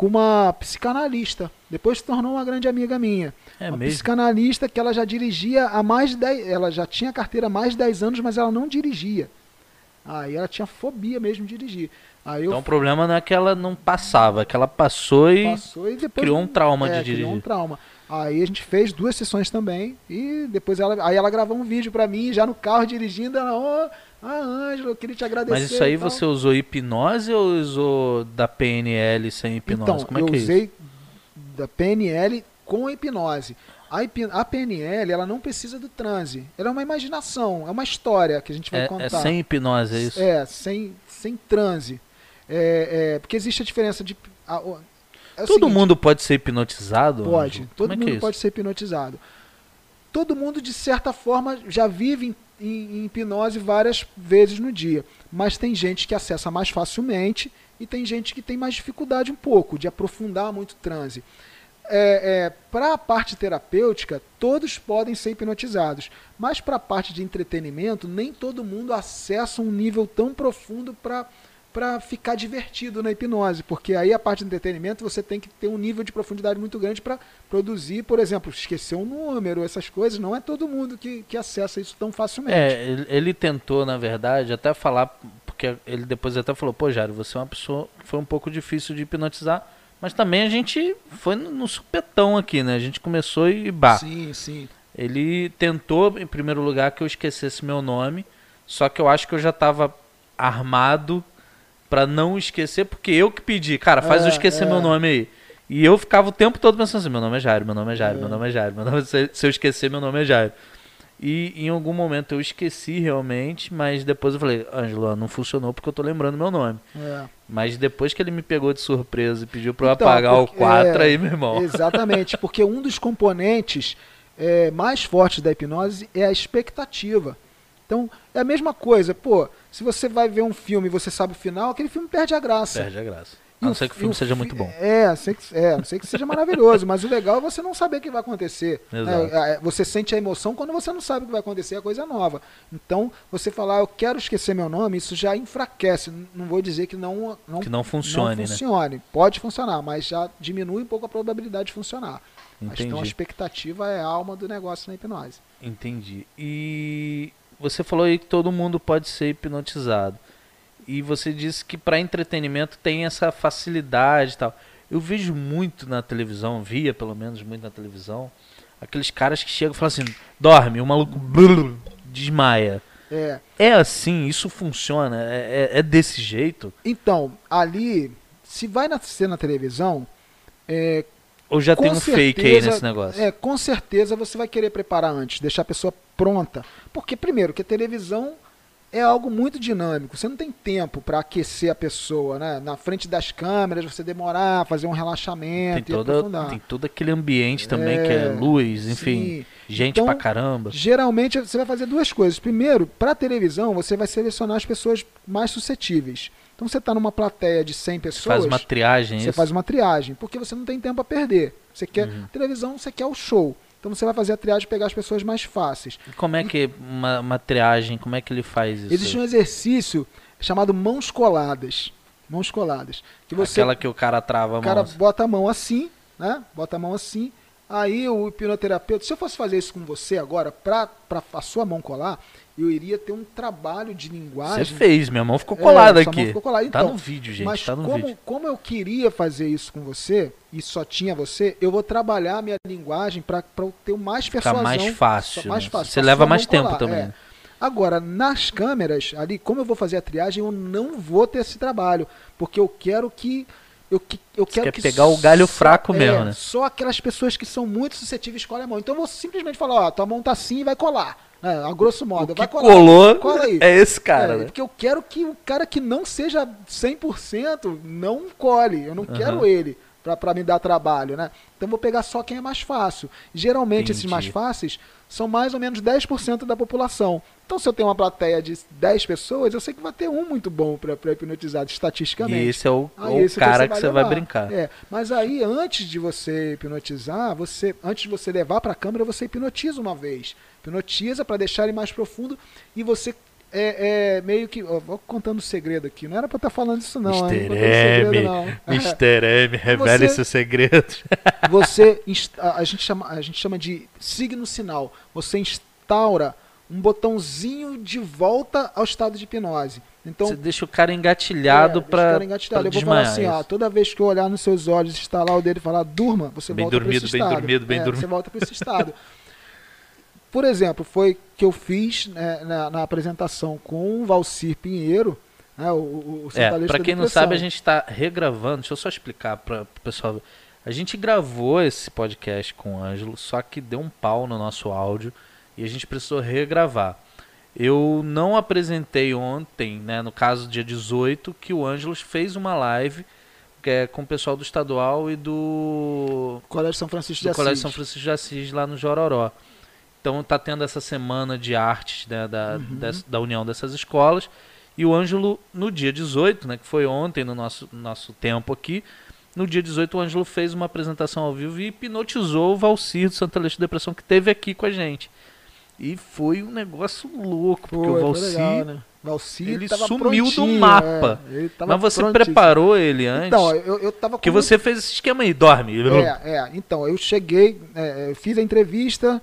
Com uma psicanalista. Depois se tornou uma grande amiga minha. É uma mesmo? psicanalista que ela já dirigia há mais de 10. Ela já tinha carteira há mais de 10 anos, mas ela não dirigia. Aí ela tinha fobia mesmo de dirigir. Aí eu Então o problema não é que ela não passava, é que ela passou e passou e depois criou um trauma é, de dirigir. Criou um trauma. Aí a gente fez duas sessões também e depois ela, aí ela gravou um vídeo pra mim já no carro dirigindo, ela, ó, ah, Ângelo, eu queria te agradecer. Mas isso aí você usou hipnose ou usou da PNL sem hipnose? Então, Como é eu que é isso? usei da PNL com hipnose. A, hipi- a PNL, ela não precisa do transe. Ela é uma imaginação, é uma história que a gente vai É, contar. é sem hipnose, é isso? É, sem, sem transe. É, é, porque existe a diferença de. a- o- é Todo seguinte, mundo pode ser hipnotizado? Pode, Ângelo? todo Como é mundo é isso? pode ser hipnotizado. Todo mundo, de certa forma, já vive em, em- em hipnose várias vezes no dia. Mas tem gente que acessa mais facilmente e tem gente que tem mais dificuldade um pouco de aprofundar muito o transe. É, para a parte terapêutica, todos podem ser hipnotizados, mas para a parte de entretenimento, nem todo mundo acessa um nível tão profundo para para ficar divertido na hipnose, porque aí a parte de entretenimento você tem que ter um nível de profundidade muito grande para produzir, por exemplo, esquecer um número, essas coisas. Não é todo mundo que, que acessa isso tão facilmente. É, ele, tentou, na verdade, até falar, porque ele depois até falou, pô, Jário, você é uma pessoa que foi um pouco difícil de hipnotizar, mas também a gente foi no, no supetão aqui, né? A gente começou e bah. Sim, sim. Ele tentou, em primeiro lugar, que eu esquecesse meu nome, só que eu acho que eu já tava armado pra não esquecer, porque eu que pedi, cara, faz É, eu esquecer é. meu nome aí. E eu ficava o tempo todo pensando assim, meu nome é Jairo, meu nome é Jairo, É. meu nome é Jairo, meu nome é... se se eu esquecer, meu nome é Jairo. E em algum momento eu esqueci realmente, mas depois eu falei, Ângelo, não funcionou porque eu tô lembrando meu nome. É. Mas depois que ele me pegou de surpresa e pediu pra eu Então, apagar porque- o 4 é, aí, meu irmão. Exatamente, porque um dos componentes é, mais fortes da hipnose é a expectativa. Então, é a mesma coisa, pô, se você vai ver um filme e você sabe o final, aquele filme perde a graça. Perde a graça. E A não ser que o fi- filme seja muito bom. É, a não ser que, é, a ser que seja maravilhoso, mas o legal é você não saber o que vai acontecer. (laughs) Exato. É, é, você sente a emoção quando você não sabe o que vai acontecer, é coisa nova. Então, você falar, eu quero esquecer meu nome, isso já enfraquece. Não vou dizer que não, não, Que não funcione, não né? funcione. Pode funcionar, mas já diminui um pouco a probabilidade de funcionar. Mas, então, a Entendi. expectativa é a alma do negócio na hipnose. Entendi. E você falou aí que todo mundo pode ser hipnotizado. E você disse que para entretenimento tem essa facilidade e tal. Eu vejo muito na televisão, via pelo menos muito na televisão, aqueles caras que chegam e falam assim: dorme, o maluco brrr, (laughs) desmaia. É, É assim, isso funciona? É, é- é desse jeito? então, ali, se vai na- ser na televisão, é, Ou já Com tem um fake aí certeza, nesse negócio? É, com certeza você vai querer preparar antes, deixar a pessoa pronta. Porque, primeiro, que a televisão é algo muito dinâmico. Você não tem tempo para aquecer a pessoa, né? Na frente das câmeras, você demorar, fazer um Tem, relaxamento e toda, tem todo aquele ambiente também que é É, luz, enfim, Sim. gente Então, pra caramba. Geralmente você vai fazer duas coisas. Primeiro, para televisão, você vai selecionar as pessoas mais suscetíveis. Então você está numa plateia de 100 pessoas. Faz uma triagem, Você isso? faz uma triagem, porque você não tem tempo a perder. Você quer Uhum. televisão, você quer o show. Então você vai fazer a triagem e pegar as pessoas mais fáceis. E Como é que uma, uma triagem, como é que ele faz isso? Existe um exercício chamado mãos coladas. Mãos coladas. Que você Aquela que o cara trava a o cara mão. bota a mão assim, né? Bota a mão assim. Aí o hipnoterapeuta, se eu fosse fazer isso com você agora, pra, pra a sua mão colar, eu iria ter um trabalho de Você linguagem. fez, minha mão ficou É, colada mão aqui. ficou colada. Tá Então, no vídeo, gente, Mas tá no como, vídeo. como eu queria fazer isso com você, e só tinha você, eu vou trabalhar a minha linguagem para eu ter mais Fica persuasão. mais fácil. mais né? fácil, Você leva mais tempo colar, também. é. né? Agora, nas câmeras, ali, como eu vou fazer a triagem, eu não vou ter esse trabalho. Porque eu quero que. Eu, que, eu quero quer que pegar o galho só- fraco é, mesmo, né? Só aquelas pessoas que são muito suscetíveis escolhem a mão. Então eu vou simplesmente falar, ó, tua mão tá assim e vai colar. Né? A grosso modo. O vai colar. colou Cola aí. (laughs) é esse cara, É, né? Porque eu quero que o cara que não seja 100% não colhe. Eu não Aham. quero ele pra, pra me dar trabalho, né? Então eu vou pegar só quem é mais fácil. Geralmente esses Entendi. mais fáceis são mais ou menos 10% da população. Então se eu tenho uma plateia de 10 pessoas, eu sei que vai ter um muito bom pra hipnotizar estatisticamente. E esse é o, o esse cara que você vai levar. brincar. É, mas aí antes de você hipnotizar, você antes de você levar para a câmera, você hipnotiza uma vez. Hipnotiza para deixar ele mais profundo e você é, é meio que, ó, vou contando um segredo aqui. Não era para estar falando isso não, Mr. segredo, M, não. (laughs) Mr. M, (laughs) revele Você- seus segredos. (laughs) Você a, gente chama a gente chama de signo sinal. Você instaura um botãozinho de volta ao estado de hipnose. Então você deixa o cara engatilhado É, deixa o pra, cara engatilhado. pra Eu vou falar assim, ó, isso. toda vez que eu olhar nos seus olhos, estalar o dedo e falar durma, você Bem volta dormido, para esse bem estado. dormido, bem É, dormido. Você volta para esse estado. Por exemplo, foi que eu fiz né, na, na apresentação com o Valcir Pinheiro, né, o, o, o É, da quem não sabe, a gente tá regravando. Deixa eu só explicar para o pessoal. A gente gravou esse podcast com o Ângelo, só que deu um pau no nosso áudio e a gente precisou regravar. Eu não apresentei ontem, né, no caso dia 18, que o Ângelo fez uma live que é, com o pessoal do estadual e do Colégio São Francisco de Assis. Colégio São Francisco de Assis lá no Jororó. Então tá tendo essa semana de artes né, da, Uhum. des- da união dessas escolas. E o Ângelo, no dia 18, né, que foi ontem no nosso, nosso tempo aqui, no dia 18 o Ângelo fez uma apresentação ao vivo e hipnotizou o Valcir do Santa Leste de Depressão, que esteve aqui com a gente. E foi um negócio louco, porque Foi, o foi Valcir... legal, né? Valcir ele sumiu do mapa. é, Mas você preparou ele antes? Então, eu, eu tava porque com você fez esse esquema aí, dorme. É, é. Então, eu cheguei, é, fiz a entrevista,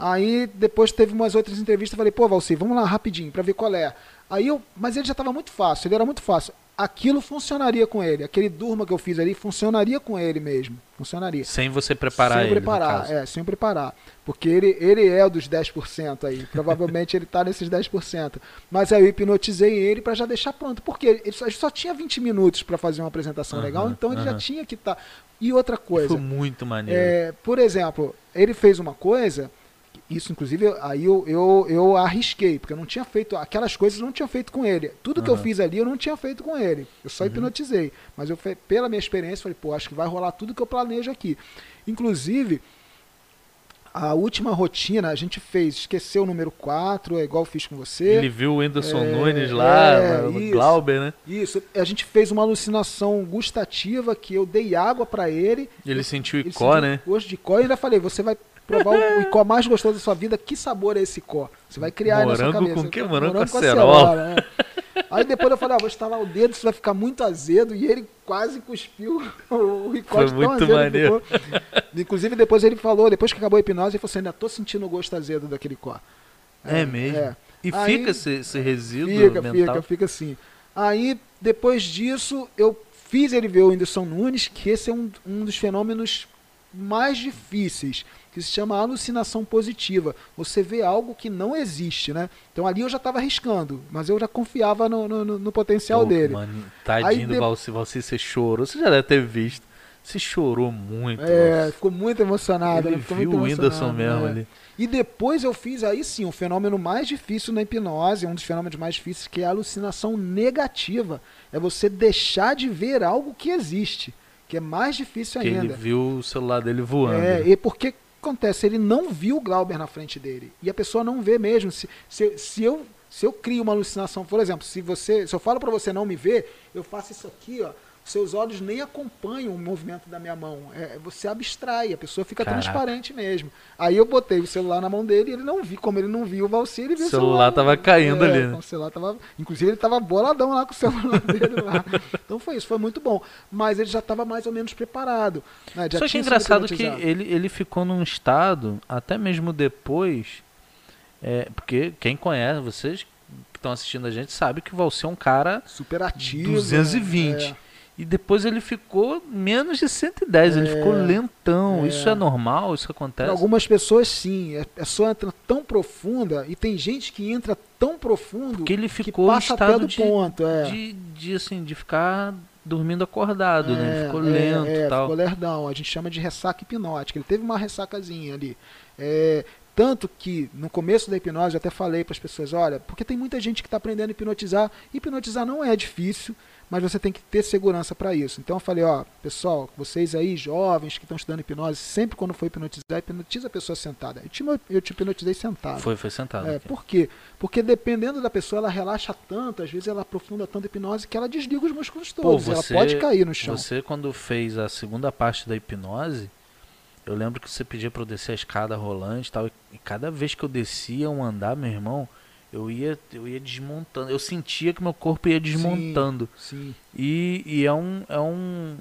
aí depois teve umas outras entrevistas, falei, pô, Valci, vamos lá rapidinho pra ver qual é. Aí eu, mas ele já estava muito fácil, ele era muito fácil. Aquilo funcionaria com ele, aquele durma que eu fiz ali funcionaria com ele mesmo, funcionaria. Sem você preparar sem ele, no preparar, é, sem preparar. Porque ele, ele é dos 10% aí. Provavelmente ele tá nesses 10%. Mas aí eu hipnotizei ele para já deixar pronto. Porque ele só, só tinha 20 minutos para fazer uma apresentação Aham, legal, então ele já aham. tinha que estar. E outra coisa. Foi muito maneiro. É, por exemplo, ele fez uma coisa, isso inclusive aí eu, eu, eu arrisquei, porque eu não tinha feito, aquelas coisas eu não tinha feito com ele. Tudo que eu fiz ali eu não tinha feito com ele. Eu só Uhum. hipnotizei. Mas eu pela minha experiência, falei, pô, acho que vai rolar tudo que eu planejo aqui. Inclusive, a última rotina a gente fez, esqueceu o número 4, é igual eu fiz com você. Ele viu o Whindersson É, Nunes lá, é, o isso. Glauber, né? Isso, a gente fez uma alucinação gustativa que eu dei água para ele. Ele sentiu Ele icó, sentiu né? Gosto de icó e ainda falei, você vai provar o, o icó mais gostoso da sua vida. Que sabor é esse icó? Você vai criar aí na sua Morango cabeça. com quê? Morango com acerola, acerola. né? Aí depois eu falei, ah, vou estalar o dedo, isso vai ficar muito azedo. E ele quase cuspiu (laughs) o icó Foi muito azedo que maneiro. Inclusive depois ele falou, depois que acabou a hipnose, ele falou assim, ainda tô sentindo o gosto azedo daquele icó. É mesmo? É. E Aí- fica esse, esse resíduo Fica, mental? fica, fica assim. Aí, depois disso, eu fiz ele ver o Whindersson Nunes, que esse é um, um dos fenômenos mais difíceis, que se chama alucinação positiva. Você vê algo que não existe, né? Então ali eu já estava arriscando, mas eu já confiava no, no- no- potencial Pô, dele. Mano, Aí tadinho do de- Valci, Valci, você chorou. Você já deve ter visto. Você chorou muito. É, Valci. ficou muito emocionado. Ele né? Ficou viu muito o Whindersson mesmo é. ali. E depois eu fiz aí sim o fenômeno mais difícil na hipnose, um dos fenômenos mais difíceis, que é a alucinação negativa. É você deixar de ver algo que existe, que é mais difícil Que ele ainda. viu o celular dele voando. É, e porque acontece, ele não viu o Glauber na frente dele. E a pessoa não vê mesmo. Se, se, se eu se eu crio uma alucinação, por exemplo, se você, se eu falo para você não me ver, eu faço isso aqui, ó. Seus olhos nem acompanham o movimento da minha mão. É, você abstrai, a pessoa fica Caraca. transparente mesmo. Aí eu botei o celular na mão dele e ele não viu, como ele não viu o Valci, ele viu O celular tava caindo É, ali, né? O celular tava, inclusive ele tava boladão lá com o celular (laughs) dele lá. Então foi isso, foi muito bom. Mas ele já estava mais ou menos preparado. Né? Só é sido engraçado que ele, ele ficou num estado, até mesmo depois, é, porque quem conhece, vocês que estão assistindo a gente, sabe que o Valci é um cara super ativo. 220. né? E depois ele ficou menos de 110, ele É, ficou lentão. é. Isso é normal? Isso acontece? Para algumas pessoas, sim. A pessoa entra tão profunda e tem gente que entra tão profundo Porque ele que ficou em passa até estado do de, ponto. É. de, de, assim, de ficar dormindo acordado, né? Ele É, ficou é, lento é, e tal. Ficou lerdão. A gente chama de ressaca hipnótica. Ele teve uma ressacazinha ali. É, tanto que no começo da hipnose eu até falei para as pessoas, olha, porque tem muita gente que está aprendendo a hipnotizar. Hipnotizar não é difícil, mas você tem que ter segurança para isso. Então eu falei, ó, pessoal, vocês aí jovens que estão estudando hipnose, sempre quando for hipnotizar, hipnotiza a pessoa sentada. Eu te, eu te hipnotizei sentado. Foi, foi sentado. É, aqui. por quê? Porque dependendo da pessoa, ela relaxa tanto, às vezes ela aprofunda tanto a hipnose que ela desliga os músculos Pô, todos. você- ela pode cair no chão. Você, quando fez a segunda parte da hipnose, eu lembro que você pedia pra eu descer a escada rolante e tal. E cada vez que eu descia um andar, meu irmão, eu ia, eu ia desmontando. Eu sentia que meu corpo ia desmontando. Sim, E, e é um. É um.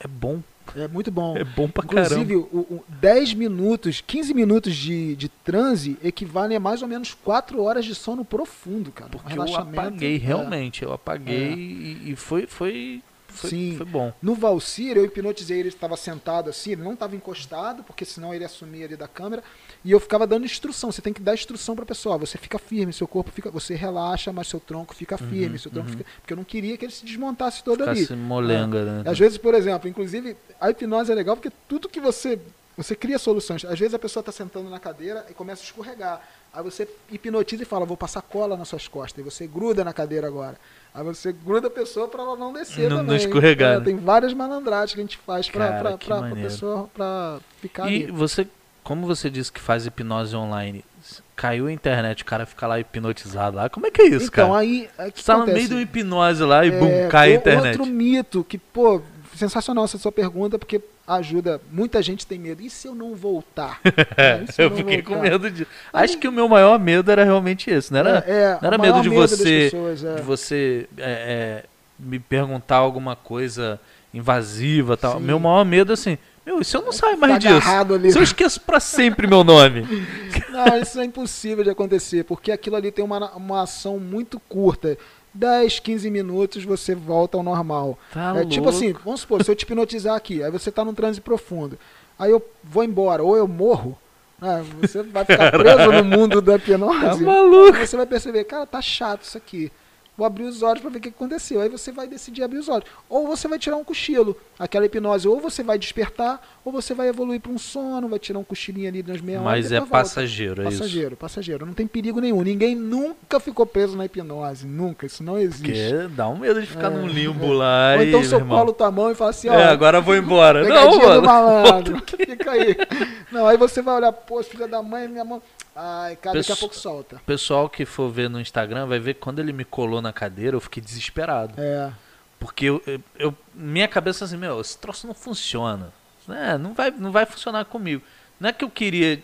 É bom. é muito bom. É bom pra Inclusive, caramba. o 10 minutos, 15 minutos de, de transe equivalem a mais ou menos 4 horas de sono profundo, cara. Porque eu apaguei, é. realmente. Eu apaguei É. e, e foi, foi, foi, Sim. foi bom. No Valsir, eu hipnotizei ele, estava sentado assim, ele não estava encostado, porque senão ele ia sumir ali da câmera, e eu ficava dando instrução. Você tem que dar instrução para a pessoa, ó, você fica firme, seu corpo fica, você relaxa, mas seu tronco fica firme, seu tronco fica, porque eu não queria que ele se desmontasse todo ali. Ficasse molenga, né? Às vezes, por exemplo, inclusive, a hipnose é legal porque tudo que você. Você cria soluções. Às vezes a pessoa está sentando na cadeira e começa a escorregar. Aí você hipnotiza e fala, vou passar cola nas suas costas. E você gruda na cadeira agora. Aí você gruda a pessoa para ela não descer Não- não também. escorregar, É, né? Tem várias malandragens que a gente faz para maneiro. pessoa pra ficar E ali. você, como você disse que faz hipnose online, caiu a internet, o cara fica lá hipnotizado lá. Como é que é isso, então, cara? aí. aí que Você tá no meio de uma hipnose lá e É, bum, cai a internet. Outro mito que, pô, sensacional essa sua pergunta, porque ajuda. Muita gente tem medo. E se eu não voltar? (laughs) É, eu não fiquei com voltar? medo disso. Acho que o meu maior medo era realmente esse, não era, É, é, não era medo de das você- pessoas, é. de você é, é, me perguntar alguma coisa invasiva tal. Sim. Meu maior medo assim, meu, se eu não saio mais Tá disso? ali. Se eu esqueço pra sempre meu nome. (laughs) Não, isso é impossível de acontecer, porque aquilo ali tem uma, uma ação muito curta. 10, 15 minutos você volta ao normal. Tá é tipo louco. assim, vamos supor, se eu te hipnotizar aqui, aí você tá num transe profundo. Aí eu vou embora, ou eu morro, né, você vai ficar preso no mundo da Tá hipnose. maluco. Aí você vai perceber, cara, tá chato isso aqui. Vou abrir os olhos para ver o que aconteceu. Aí você vai decidir abrir os olhos. Ou você vai tirar um cochilo. Aquela hipnose, ou você vai despertar, ou você vai evoluir para um sono, vai tirar um cochilinho ali nas meia. Mas e é volta. passageiro, é isso. Passageiro, passageiro. Não tem perigo nenhum. Ninguém nunca ficou preso na hipnose. Nunca. Isso não existe. Porque dá um medo de ficar É, num limbo é. lá Ou e. então seu meu irmão, Paulo tua mão e fala assim, ó. É, agora eu vou embora. (laughs) Não, mano. malandro. (laughs) (laughs) Fica aí. Não, aí você vai olhar, pô, filha da mãe, minha mão. Ai, cara, daqui a Pesso- pouco solta. O pessoal que for ver no Instagram vai ver que quando ele me colou na cadeira, eu fiquei desesperado. É. Porque eu, eu- eu- minha cabeça assim, meu, esse troço não funciona. É, não, vai, não vai funcionar comigo. Não é que eu queria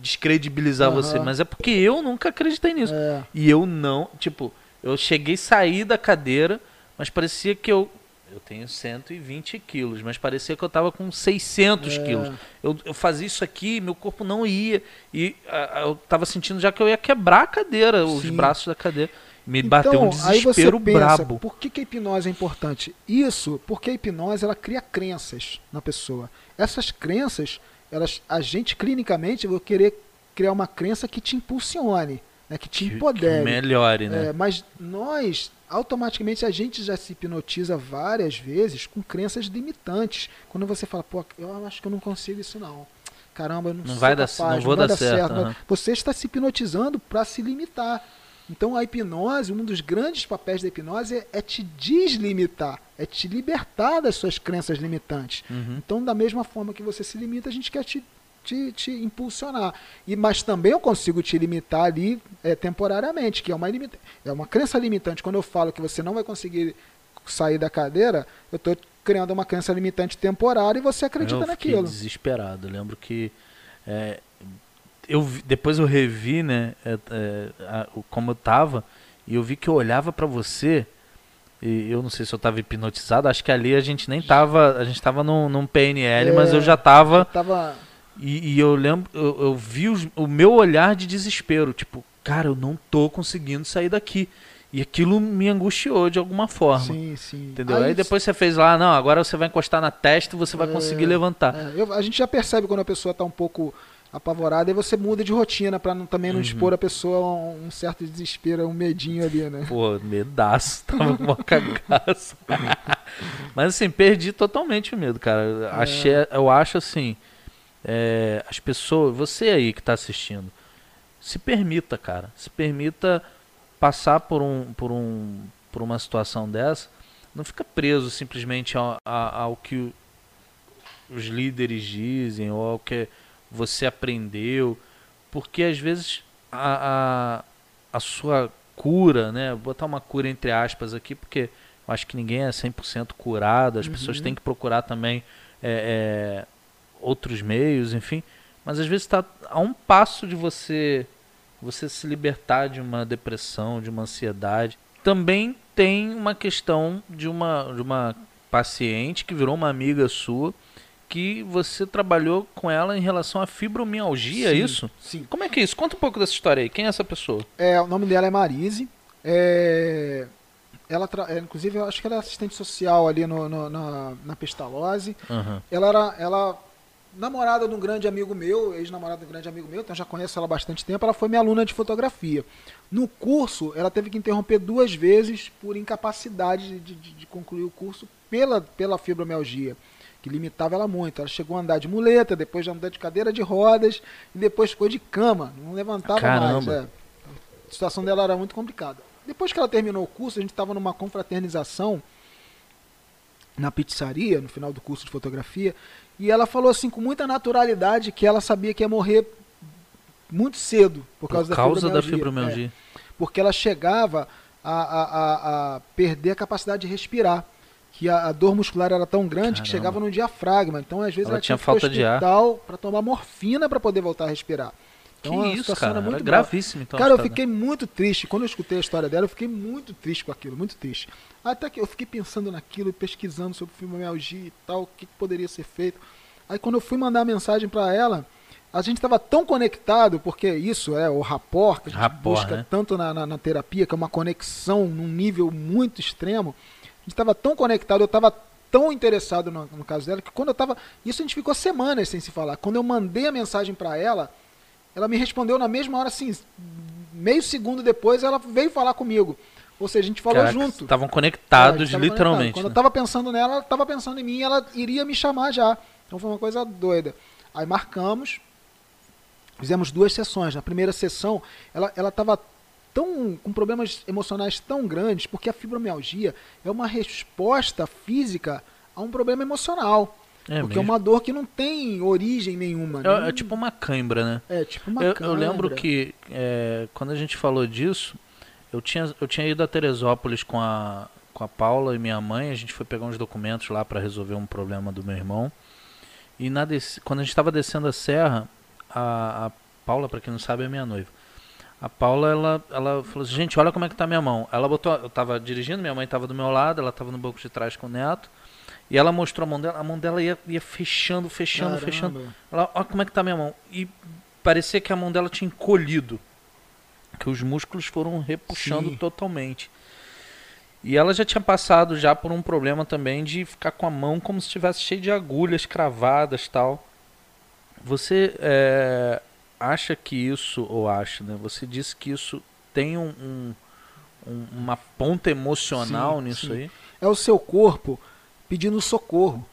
descredibilizar Aham. você, mas é porque eu nunca acreditei nisso. É. E eu não, tipo, eu cheguei a sair da cadeira, mas parecia que eu. Eu tenho 120 quilos, mas parecia que eu tava com 600 É. quilos. Eu, eu fazia isso aqui, meu corpo não ia. E ah, eu tava sentindo já que eu ia quebrar a cadeira, os Sim. braços da cadeira. Me bateu um Então, aí você desespero pensa, brabo. por que, que a hipnose é importante? Isso porque a hipnose ela cria crenças na pessoa. Essas crenças, elas, a gente clinicamente vai querer criar uma crença que te impulsione, né, que te Que- que empodere. melhore, né? É, mas nós, automaticamente, a gente já se hipnotiza várias vezes com crenças limitantes. Quando você fala, pô, eu acho que eu não consigo isso não. Caramba, eu não, Não sou vai dar- capaz, não vou vai dar certo, aham. Você está se hipnotizando para se limitar. Então a hipnose, um dos grandes papéis da hipnose é, é te deslimitar, é te libertar das suas crenças limitantes. Uhum. Então, da mesma forma que você se limita, a gente quer te, te, te impulsionar. E, mas também eu consigo te limitar ali é, temporariamente, que é uma, limita é uma crença limitante. Quando eu falo que você não vai conseguir sair da cadeira, eu estou criando uma crença limitante temporária e você acredita eu naquilo. desesperado. Lembro que é, eu depois eu revi, né, é, é, a- como eu tava e eu vi que eu olhava pra você e eu não sei se eu tava hipnotizado. Acho que ali a gente nem tava, a gente tava num, num PNL, mas É, eu já tava Eu tava e, e eu lembro, eu, eu vi os- o meu olhar de desespero, tipo, cara, eu não tô conseguindo sair daqui. E aquilo me angustiou de alguma forma. Sim, sim. Entendeu? Aí, Aí depois você fez lá, não, agora você vai encostar na testa e você vai é, conseguir levantar. É, eu, a gente já percebe quando a pessoa está um pouco apavorada e você muda de rotina para também não uhum. expor a pessoa a um, um, certo desespero, um medinho ali, né? Pô, medaço, tava com uma (laughs) cagaça. Mas assim, perdi totalmente o medo, cara. É. Achei, eu acho assim, é, as pessoas, você aí que está assistindo, se permita, cara, se permita passar por um, por um, por uma situação dessa, não fica preso simplesmente ao, ao que os líderes dizem ou ao que você aprendeu, porque às vezes a, a, a sua cura, né, vou botar uma cura entre aspas aqui, porque eu acho que ninguém é 100% curado, as uhum. pessoas têm que procurar também é, é, outros meios, enfim, mas às vezes está a um passo de você você se libertar de uma depressão, de uma ansiedade. Também tem uma questão de uma, de uma paciente que virou uma amiga sua, que você trabalhou com ela em relação à fibromialgia, é sim, é isso? Sim. Como é que é isso? Conta um pouco dessa história aí. Quem é essa pessoa? É, o nome dela é Marise. É, ela tra... É, inclusive, eu acho que ela é assistente social ali no, no na, na Pestalozzi. Uhum. Ela era, ela namorada de um grande amigo meu, ex-namorada de um grande amigo meu, então já conheço ela há bastante tempo. Ela foi minha aluna de fotografia. No curso, ela teve que interromper duas vezes por incapacidade de, de, de concluir o curso pela, pela fibromialgia, que limitava ela muito. Ela chegou a andar de muleta, depois de andar de cadeira de rodas, e depois ficou de cama, não levantava Caramba. mais. É. A situação dela era muito complicada. Depois que ela terminou o curso, a gente estava numa confraternização na pizzaria, no final do curso de fotografia, e ela falou assim com muita naturalidade que ela sabia que ia morrer muito cedo por causa, por causa da fibromialgia. Da fibromialgia. É, porque ela chegava a, a, a, a, perder a capacidade de respirar. Que a, dor muscular era tão grande Caramba. que chegava no diafragma. Então, às vezes, ela, ela tinha falta de ar para tomar morfina para poder voltar a respirar. Então, que isso, cara, era muito gravíssimo. Então, cara, eu fiquei muito triste. Quando eu escutei a história dela, eu fiquei muito triste com aquilo, muito triste. Até que eu fiquei pensando naquilo e pesquisando sobre fibromialgia e tal, o que, que poderia ser feito. Aí quando eu fui mandar a mensagem para ela, a gente estava tão conectado, porque isso é o rapport que a gente rapport, busca né? tanto na, na, na, terapia, que é uma conexão num nível muito extremo. A gente estava tão conectado, eu estava tão interessado no, no, caso dela, que quando eu estava. Isso a gente ficou semanas sem se falar. Quando eu mandei a mensagem para ela, ela me respondeu na mesma hora, assim, meio segundo depois, ela veio falar comigo. Ou seja, a gente falou Caraca, junto. Estavam conectados, é, literalmente. Conectado. Quando né? eu estava pensando nela, ela estava pensando em mim, ela iria me chamar já. Então foi uma coisa doida. Aí marcamos, fizemos duas sessões. Na primeira sessão, ela ela estava tão com problemas emocionais tão grandes, porque a fibromialgia é uma resposta física a um problema emocional. É porque mesmo? é uma dor que não tem origem nenhuma. É, né? é tipo uma cãibra, né? É tipo uma eu, cãibra. Eu lembro que é, quando a gente falou disso, eu tinha, eu tinha ido a Teresópolis com a, com a Paula e minha mãe. A gente foi pegar uns documentos lá para resolver um problema do meu irmão. E na quando a gente estava descendo a serra, a, a Paula, para quem não sabe, é minha noiva. A Paula, ela, ela falou assim, gente, olha como é que tá minha mão. Ela botou, eu estava dirigindo, minha mãe estava do meu lado, ela estava no banco de trás com o neto. E ela mostrou a mão dela, a mão dela ia, ia fechando, fechando, Caramba. fechando. Ela, olha como é que tá minha mão. E parecia que a mão dela tinha encolhido. Que os músculos foram repuxando Sim. totalmente. E ela já tinha passado já por um problema também de ficar com a mão como se estivesse cheio de agulhas cravadas tal. Você é, acha que isso, ou acha, né? Você disse que isso tem um, um, um uma ponta emocional sim, nisso sim. aí? É o seu corpo pedindo socorro.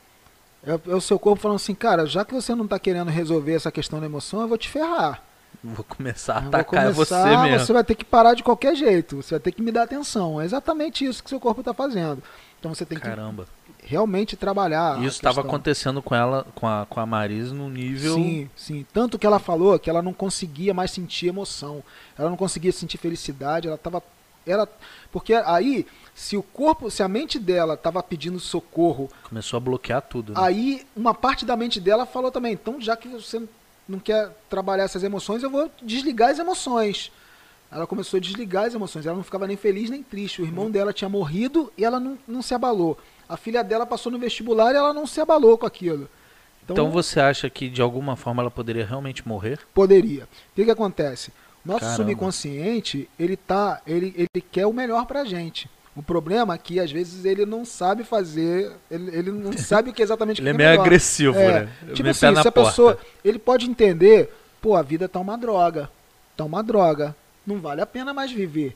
É, é, o seu corpo falando assim, cara, já que você não está querendo resolver essa questão da emoção, eu vou te ferrar. Vou começar a atacar começar, você mesmo. Você vai ter que parar de qualquer jeito. Você vai ter que me dar atenção. É exatamente isso que seu corpo está fazendo. Então você tem Caramba. que realmente trabalhar. Isso estava acontecendo com ela, com a, com a Maris, no nível. Sim, sim. Tanto que ela falou que ela não conseguia mais sentir emoção. Ela não conseguia sentir felicidade. Ela estava. Ela, porque aí, se o corpo, se a mente dela estava pedindo socorro. Começou a bloquear tudo. Né? Aí, uma parte da mente dela falou também: então, já que você não quer trabalhar essas emoções, eu vou desligar as emoções. Ela começou a desligar as emoções. Ela não ficava nem feliz nem triste. O irmão dela tinha morrido e ela não, não se abalou. A filha dela passou no vestibular e ela não se abalou com aquilo. Então, então você acha que de alguma forma ela poderia realmente morrer? Poderia. O que, que acontece? Nosso Caramba. subconsciente, ele tá, ele, ele quer o melhor pra gente. O problema é que às vezes ele não sabe fazer, ele, ele não (laughs) sabe o que exatamente Ele é meio melhor. agressivo, É, né? Tipo Meio assim, se a porta. pessoa, ele pode entender, pô, a vida tá uma droga, tá uma droga, não vale a pena mais viver.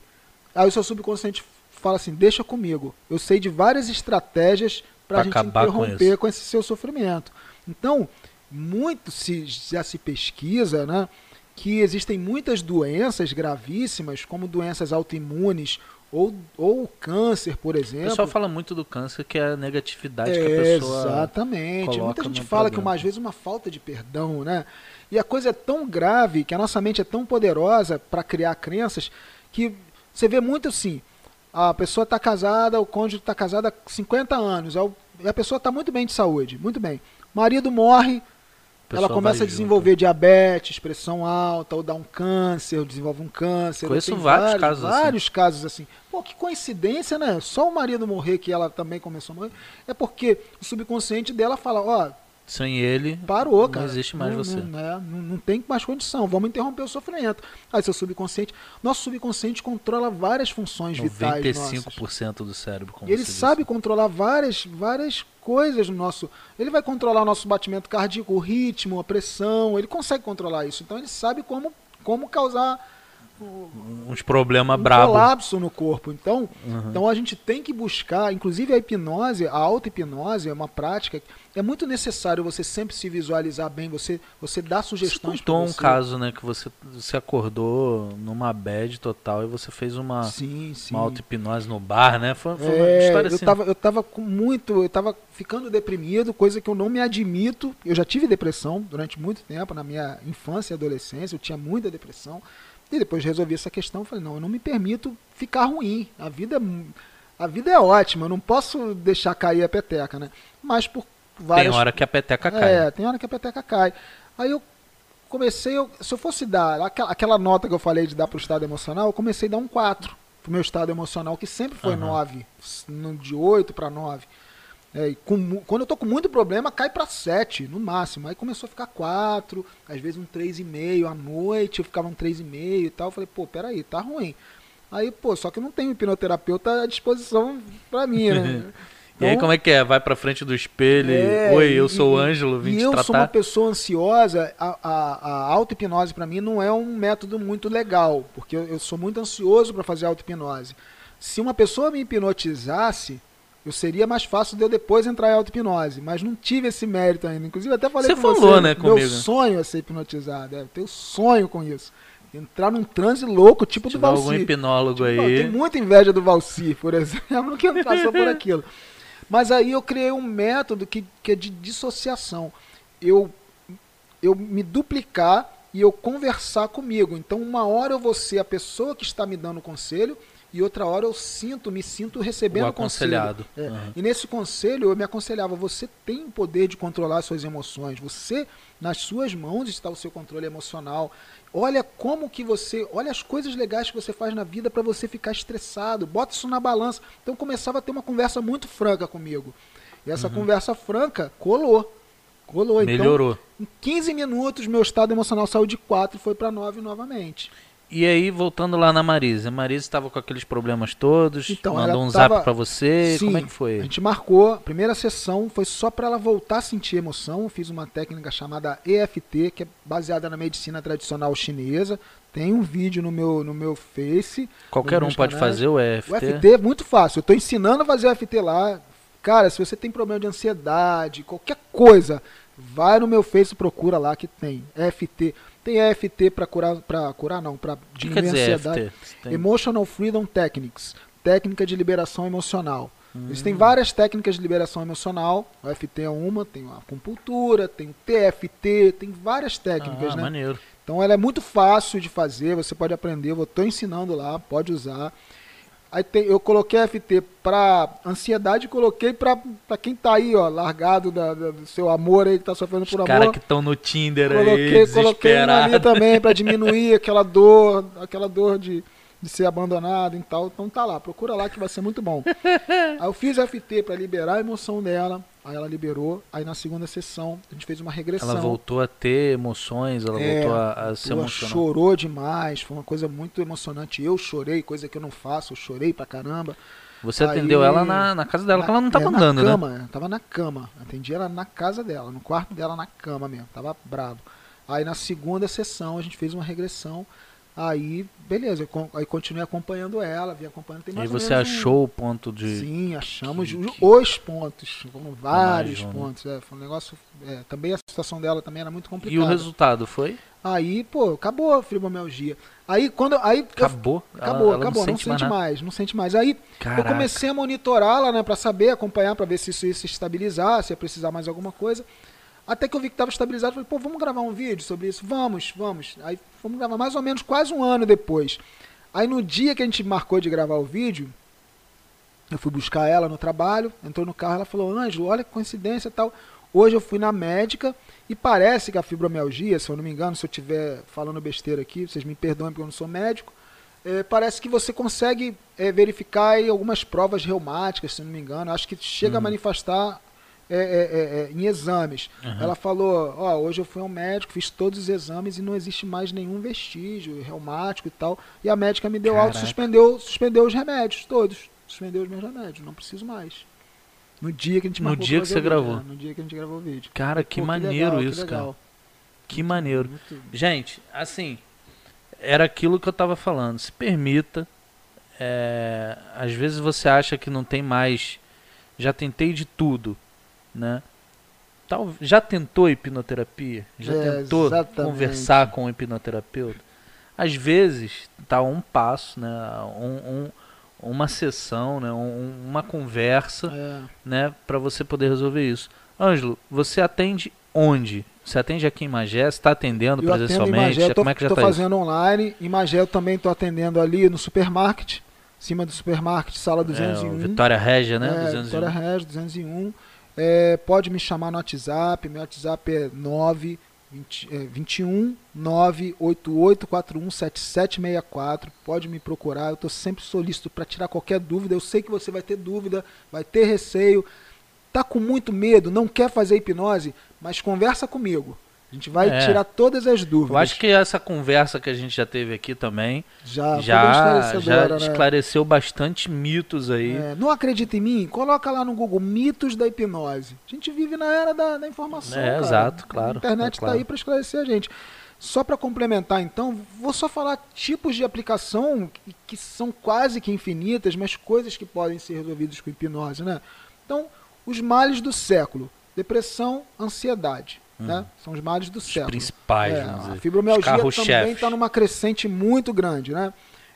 Aí o seu subconsciente fala assim, deixa comigo, eu sei de várias estratégias pra, Pra gente com interromper isso. com esse seu sofrimento. Então, muito se já se pesquisa, né, que existem muitas doenças gravíssimas, como doenças autoimunes ou, ou câncer, por O exemplo. pessoal fala muito do câncer, que é a negatividade que a É, pessoa. Exatamente. coloca Muita gente fala que problema. uma, às vezes uma falta de perdão, né? E a coisa é tão grave, que a nossa mente é tão poderosa para criar crenças, que você vê muito assim, a pessoa está casada, o cônjuge está casado há 50 anos, é o- e a pessoa está muito bem de saúde, muito bem. O marido morre, O ela começa a desenvolver diabetes, pressão alta, ou dá um câncer, ou desenvolve um câncer. Conheço tem vários casos assim. Vários casos assim. Pô, que coincidência, né? Só o marido morrer, que ela também começou a morrer. É porque o subconsciente dela fala, ó, junto. Sem ele, parou, não cara. existe mais não, você. Não, é, não, não tem mais condição, vamos interromper o sofrimento. Aí seu subconsciente, nosso subconsciente controla várias funções vitais nossas. 95% do cérebro, como ele sabe controlar várias, várias coisas no nosso. Ele vai controlar o nosso batimento cardíaco, o ritmo, a pressão. Ele consegue controlar isso. Então ele sabe como, como causar uns problemas um brabos. colapso no corpo. Então, Uhum. então a gente tem que buscar, inclusive a hipnose, a auto-hipnose é uma prática. É muito necessário você sempre se visualizar bem, você, você dá Você sugestões pra contou um você. caso, né, que você, você acordou numa bad total e você fez uma, Sim, sim. uma auto-hipnose no bar, né? Foi, foi uma É, história eu assim. tava, eu tava com muito, eu tava ficando deprimido, coisa que eu não me admito. Eu já tive depressão durante muito tempo, na minha infância e adolescência, eu tinha muita depressão. E depois resolvi essa questão, falei, não, eu não me permito ficar ruim. A vida, é a vida é ótima, eu não posso deixar cair a peteca, né? Mas por várias Tem hora que a peteca cai. é, tem hora que a peteca cai. Aí eu comecei, eu- se eu fosse dar aquela, aquela nota que eu falei de dar pro estado emocional, eu comecei a dar um 4 pro meu estado emocional, que sempre foi Aham. 9, no- de 8 para 9. É, com quando eu tô com muito problema, cai para 7 no máximo. Aí começou a ficar 4, às vezes um 3,5 à noite, eu ficava um 3,5 e tal. Eu falei, pô, peraí, tá ruim. Aí, pô, só que eu não tenho hipnoterapeuta à disposição pra mim, né? (laughs) E aí Então, como é que é? Vai pra frente do espelho é, Oi, eu e- sou o Ângelo, vim e te eu tratar. sou uma pessoa ansiosa, a, a, a auto-hipnose para mim não é um método muito legal, porque eu, eu sou muito ansioso para fazer auto-hipnose. Se uma pessoa me hipnotizasse, eu seria mais fácil de eu depois entrar em auto-hipnose, mas não tive esse mérito ainda. Inclusive até falei Você com falou, você, né, meu comigo. sonho é ser hipnotizado, é, eu tenho sonho com isso. Entrar num transe louco, tipo Se do tiver algum Valci. hipnólogo Tipo, eu aí. tenho muita inveja do Valci, por (laughs) exemplo, que não passou por (laughs) aquilo. Mas aí eu criei um método que, que é de dissociação. Eu, eu me duplicar e eu conversar comigo. Então, uma hora eu vou ser a pessoa que está me dando conselho e outra hora eu sinto, me sinto recebendo O aconselhado. conselho. É. Uhum. E nesse conselho eu me aconselhava, você tem o poder de controlar suas emoções. Você, nas suas mãos está o seu controle emocional. Olha como que você, olha as coisas legais que você faz na vida para você ficar estressado. Bota isso na balança. Então começava a ter uma conversa muito franca comigo. E essa conversa franca colou. Colou. Então, Uhum. Melhorou. em 15 minutos, meu estado emocional saiu de 4 e foi para 9 novamente. E aí, voltando lá na Marisa. A Marisa estava com aqueles problemas todos, Então, mandou um tava- zap pra você. Sim, Como é que foi? A gente marcou, a primeira sessão foi só para ela voltar a sentir emoção. Fiz uma técnica chamada EFT, que é baseada na medicina tradicional chinesa. Tem um vídeo no meu, no meu Face. Qualquer um pode canais. fazer o EFT. O EFT é muito fácil. Eu estou ensinando a fazer o EFT lá. Cara, se você tem problema de ansiedade, qualquer coisa, vai no meu Face e procura lá que tem. EFT. Tem EFT para curar, para curar não, para diminuir a ansiedade. Tem- Emotional Freedom Techniques, técnica de liberação emocional. Hum. Existem várias técnicas de liberação emocional. O FT é uma, tem a acupuntura, tem o TFT, tem várias técnicas, ah, né? maneiro. Então ela é muito fácil de fazer, você pode aprender, eu estou ensinando lá, pode usar. Aí tem, eu coloquei FT para ansiedade e coloquei para quem tá aí, ó, largado da- da- do seu amor aí, que tá sofrendo Os por caras amor. que estão no Tinder aí, Coloquei, coloquei na minha desesperado. também para diminuir aquela dor, aquela dor de, de ser abandonado e tal. Então tá lá, procura lá que vai ser muito bom. (laughs) aí eu fiz FT para liberar a emoção dela. Aí ela liberou. Aí na segunda sessão a gente fez uma regressão. Ela voltou a ter emoções, ela é, voltou a, a se emocionar. chorou demais, foi uma coisa muito emocionante. Eu chorei, coisa que eu não faço, eu chorei pra caramba. Você aí, atendeu ela na, na casa dela, na, que ela não tava é, andando, na cama, né? Tava na cama. Atendi ela na casa dela, no quarto dela, na cama mesmo. Tava bravo. Aí na segunda sessão a gente fez uma regressão. Aí, beleza, aí continuei acompanhando ela, vim acompanhando. Tem mais e você achou um... o ponto de. Sim, achamos que, que... os pontos. Foram vários Imagina. pontos. É, foi um negócio. É, também a situação dela também era muito complicada. E o resultado foi? Aí, pô, acabou a fibromialgia. Aí quando. Aí, acabou? Eu, acabou, ela, ela acabou, não, sente, não sente mais, mais, não sente mais. Aí Caraca. eu comecei a monitorá-la, né, pra saber, acompanhar, pra ver se isso ia se estabilizar, se ia precisar mais alguma coisa. Até que eu vi que estava estabilizado, falei, pô, vamos gravar um vídeo sobre isso? Vamos, vamos. Aí fomos gravar mais ou menos quase um ano depois. Aí no dia que a gente marcou de gravar o vídeo, eu fui buscar ela no trabalho, entrou no carro, ela falou, Ângelo, olha que coincidência e tal. Hoje eu fui na médica e parece que a fibromialgia, se eu não me engano, se eu estiver falando besteira aqui, vocês me perdoem porque eu não sou médico, é, parece que você consegue é, verificar algumas provas reumáticas, se não me engano. Acho que chega uhum. a manifestar é, é, é, é, em exames. Uhum. Ela falou: Ó, oh, hoje eu fui ao médico, fiz todos os exames e não existe mais nenhum vestígio reumático e tal. E a médica me deu alta, suspendeu, suspendeu os remédios, todos. Suspendeu os meus remédios, não preciso mais. No dia que a gente No dia que você gravou. Né? No dia que a gente gravou o vídeo. Cara, que Pô, maneiro que legal, isso, que cara. Que maneiro. Muito... Gente, assim, era aquilo que eu tava falando. Se permita. É, às vezes você acha que não tem mais. Já tentei de tudo né? Tal, já tentou hipnoterapia? Já é, tentou exatamente. conversar com o hipnoterapeuta? Às vezes tá um passo, né? Um, um uma sessão, né? Um, uma conversa, é. né? Para você poder resolver isso. Ângelo, você atende onde? Você atende aqui em Magé? Você está atendendo eu presencialmente? Magé, tô, Como é que já Estou tá fazendo isso? online. Em Magé eu também estou atendendo ali no supermarket, cima do supermarket, sala 201. É, Vitória Régia, né? É, 201. Vitória Régia, 201. É, pode me chamar no WhatsApp, meu WhatsApp é 9 20, é, 21 988417764. Pode me procurar, eu estou sempre solícito para tirar qualquer dúvida. Eu sei que você vai ter dúvida, vai ter receio, tá com muito medo, não quer fazer hipnose, mas conversa comigo. A gente vai é. tirar todas as dúvidas. Eu acho que essa conversa que a gente já teve aqui também já, já, já né? esclareceu bastante mitos aí. É, não acredita em mim? Coloca lá no Google mitos da hipnose. A gente vive na era da, da informação. É, cara. exato, claro. A internet está claro. aí para esclarecer a gente. Só para complementar, então, vou só falar tipos de aplicação que, que são quase que infinitas, mas coisas que podem ser resolvidas com hipnose, né? Então, os males do século: depressão, ansiedade. Né? Uhum. São os males do os século. principais, é, A fibromialgia também está numa crescente muito grande, né?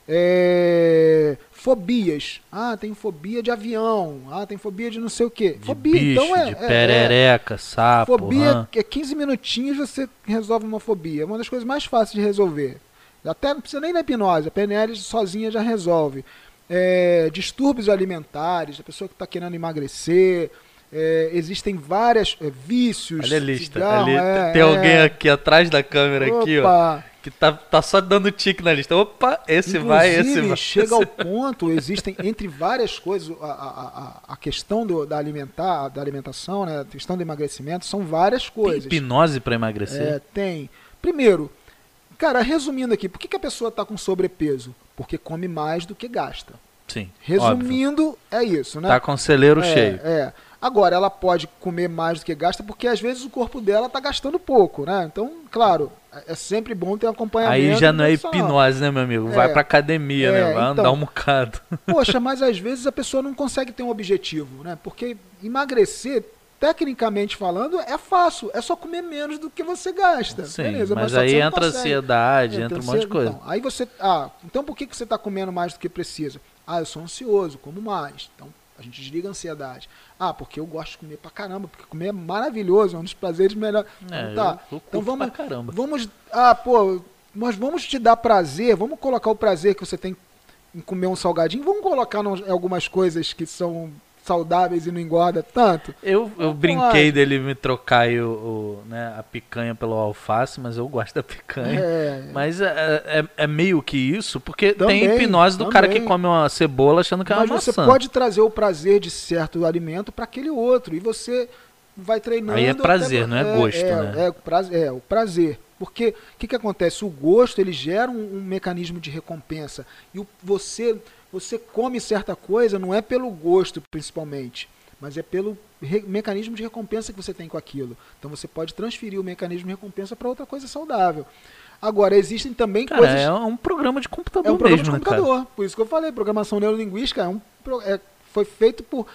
É, fobias. Ah, tem fobia de avião. Ah, tem fobia de não sei o quê. De fobia, bicho, então é. De é, perereca, é, sapo. Fobia é 15 minutinhos você resolve uma fobia. É uma das coisas mais fáceis de resolver. Até não precisa nem da hipnose, a PNL sozinha já resolve. É, distúrbios alimentares, a pessoa que está querendo emagrecer, é, existem várias é, vícios. Olha a lista. Cigarro, ali, é, tem alguém é. aqui atrás da câmera Opa. aqui, ó. Que tá, tá só dando tique na lista. Opa, esse Inclusive, vai, esse vai. Chega ao (laughs) ponto, existem entre várias coisas, a, a, a questão do, da alimentar, da alimentação, né? A questão do emagrecimento, são várias coisas. Tem hipnose para emagrecer? É, tem. Primeiro, cara, resumindo aqui, por que, que a pessoa está com sobrepeso? Porque come mais do que gasta. Sim. Resumindo, óbvio. é isso, né? Tá com o celeiro é, cheio. É. Agora, ela pode comer mais do que gasta, porque às vezes o corpo dela está gastando pouco, né? Então, claro, é sempre bom ter um acompanhamento. Aí já não é hipnose, né, meu amigo? Vai é, pra academia, né? é, né? Vai então, andar um bocado. (laughs) Poxa, mas às vezes a pessoa não consegue ter um objetivo, né? Porque emagrecer, tecnicamente falando, é fácil. É só comer menos do que você gasta. Sim, Beleza, mas, mas aí entra ansiedade, entra, entra um monte de coisa. Então, aí você. Ah, então por que, que você está comendo mais do que precisa? Ah, eu sou ansioso, como mais. Então a gente desliga a ansiedade. Ah, porque eu gosto de comer pra caramba, porque comer é maravilhoso, é um dos prazeres melhores. É, então, tá. Eu, eu então vamos, pra caramba. vamos. Ah, pô, nós vamos te dar prazer, vamos colocar o prazer que você tem em comer um salgadinho, vamos colocar em algumas coisas que são saudáveis e não engorda tanto? Eu, eu Não brinquei pode. dele me trocar o, o, né, a picanha pelo alface, mas eu gosto da picanha. É, Mas é, é, é meio que isso, porque Também, tem hipnose do cara que também. come uma cebola achando que é uma mas você maçã. pode trazer o prazer de certo alimento para aquele outro e você vai treinando. Aí é prazer, até- não é gosto, é, né? É, prazer, é, o prazer. Porque o que, que acontece? O gosto ele gera um, um mecanismo de recompensa e o, você você come certa coisa não é pelo gosto principalmente, mas é pelo mecanismo de recompensa que você tem com aquilo. Então você pode transferir o mecanismo de recompensa para outra coisa saudável. Agora existem também Cara, coisas é um programa de computador é um programa mesmo, de né, cara? computador. Por isso que eu falei, programação neurolinguística é um, é- foi feito por.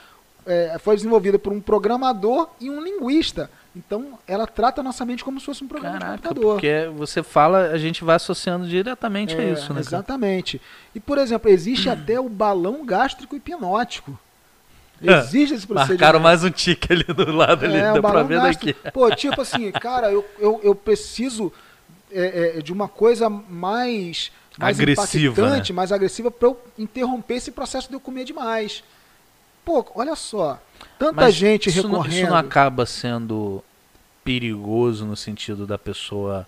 é, foi desenvolvida por um programador e um linguista. Então, ela trata a nossa mente como se fosse um programa de Caraca, computador. porque você fala, a gente vai associando diretamente a É, isso, né? cara? Exatamente. E, por exemplo, existe (clears throat) até o balão gástrico hipnótico. Existe esse procedimento. Marcaram mais um tique ali do lado, ali, É, dá o pra ver daqui. Pô, tipo assim, (laughs) cara, eu, eu, eu preciso é, é, de uma coisa mais, mais Agressiva, impactante, né? mais agressiva pra eu interromper esse processo de eu comer demais. Pô, olha só, tanta Mas gente isso não, recorrendo. isso não acaba sendo perigoso no sentido da pessoa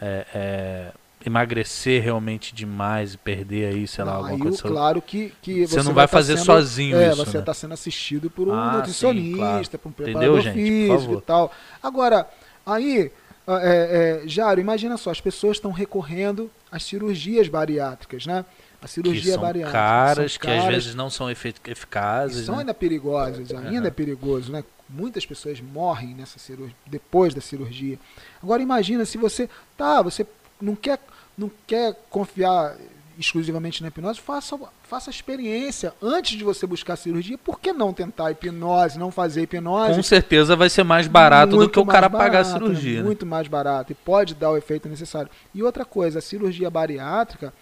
é, é, emagrecer realmente demais e perder aí, sei lá, Não, alguma aí, coisa. claro que, que Você não vai vai tá fazer sendo- sozinho é, isso, você né? está sendo assistido por um Ah, sim, nutricionista, claro. por um Entendeu, preparador gente? Por físico e tal. Agora, aí, é, é, Jário, imagina só, as pessoas estão recorrendo às cirurgias bariátricas, né? A que cirurgia são bariátrica. caras, são que às caras, vezes não são eficazes. são né? ainda perigosas, ainda Aham. é perigoso, né? Muitas pessoas morrem nessa cirurgia, depois da cirurgia. Agora imagina se você, tá, você não quer, não quer confiar exclusivamente na hipnose, faça, faça a experiência antes de você buscar a cirurgia. Por que não tentar a hipnose, não fazer a hipnose? Com certeza vai ser mais barato do Muito que o cara pagar a barato, cirurgia. né? Muito mais barato e pode dar o efeito necessário. E outra coisa, a cirurgia bariátrica,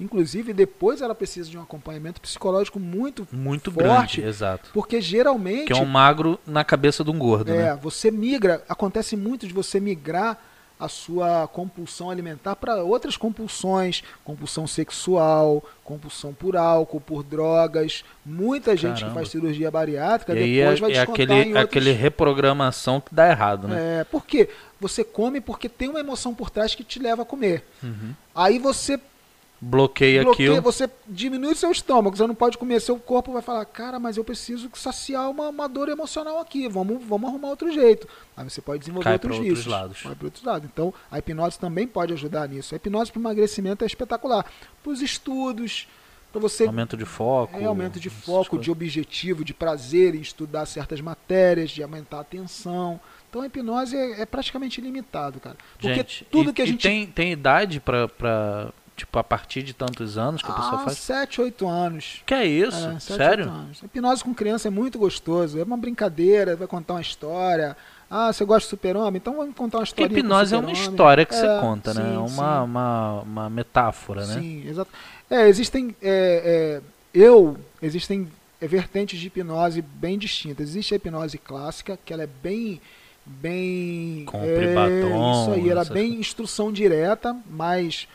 inclusive depois ela precisa de um acompanhamento psicológico muito Muito forte, grande, exato. porque geralmente Que é um magro na cabeça de um gordo, é, né? você migra, acontece muito de você migrar a sua compulsão alimentar para outras compulsões, compulsão sexual, compulsão por álcool, por drogas. Muita gente que faz cirurgia bariátrica E depois é, vai é descontar aquele, outros... aquele reprogramação que dá errado, né? É, por quê? Você come porque tem uma emoção por trás que te leva a comer. Uhum. Aí você Bloqueia bloqueia, aquilo. você diminui seu estômago, você não pode comer, seu corpo vai falar, cara, mas eu preciso saciar uma, uma dor emocional aqui, vamos, vamos arrumar outro jeito. Aí você pode desenvolver Cai outros pra outros vícios. lados. Vai para outros lados. Então, a hipnose também pode ajudar nisso. A hipnose para emagrecimento é espetacular. Para os estudos, para você Aumento de foco. é aumento de foco, de objetivo, de prazer em estudar certas matérias, de aumentar a atenção. Então a hipnose é, é praticamente ilimitado, cara. Porque Gente, tudo e- que a gente tem, tem idade pra. Tipo, a partir de tantos anos que a pessoa ah, faz. 7, 8 anos. Que é isso? É, sete, Sério? oito anos. Hipnose com criança é muito gostoso. É uma brincadeira, vai contar uma história. Ah, você gosta de super-homem? Então vamos contar uma Porque história. hipnose é uma história que você conta, né? sim, É uma, uma, uma metáfora, né? Sim, exato. É, existem. é, é, eu. Existem é, vertentes de hipnose bem distintas. Existe a hipnose clássica, que ela é bem. Bem. Compre é, batom, Isso aí, ela é bem instrução direta, mais,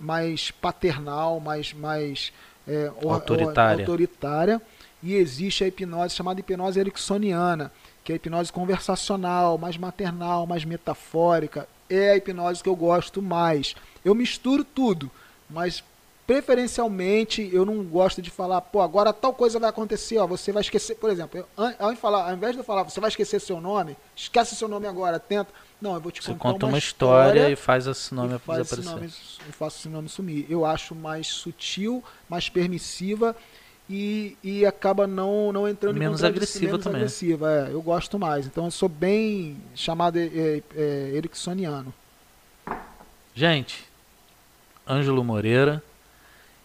mais paternal, mais. mais é, or- or- Autoritária. autoritária. E existe a hipnose chamada hipnose ericksoniana, que é a hipnose conversacional, mais maternal, mais metafórica. É a hipnose que eu gosto mais. Eu misturo tudo, mas preferencialmente eu não gosto de falar, pô, agora tal coisa vai acontecer, ó, você vai esquecer, por exemplo, eu, ao, falar, ao invés de eu falar, você vai esquecer seu nome, esquece seu nome agora, tenta. Não, eu vou te Você contar conta uma história, e faz esse nome faz esse desaparecer. nome, e faço esse nome sumir. Eu acho mais sutil, mais permissiva e, e acaba não, não entrando Menos em agressiva menos também. agressiva, é, eu gosto mais. Então eu sou bem chamado é, é, é, ericksoniano. Gente, Ângelo Moreira.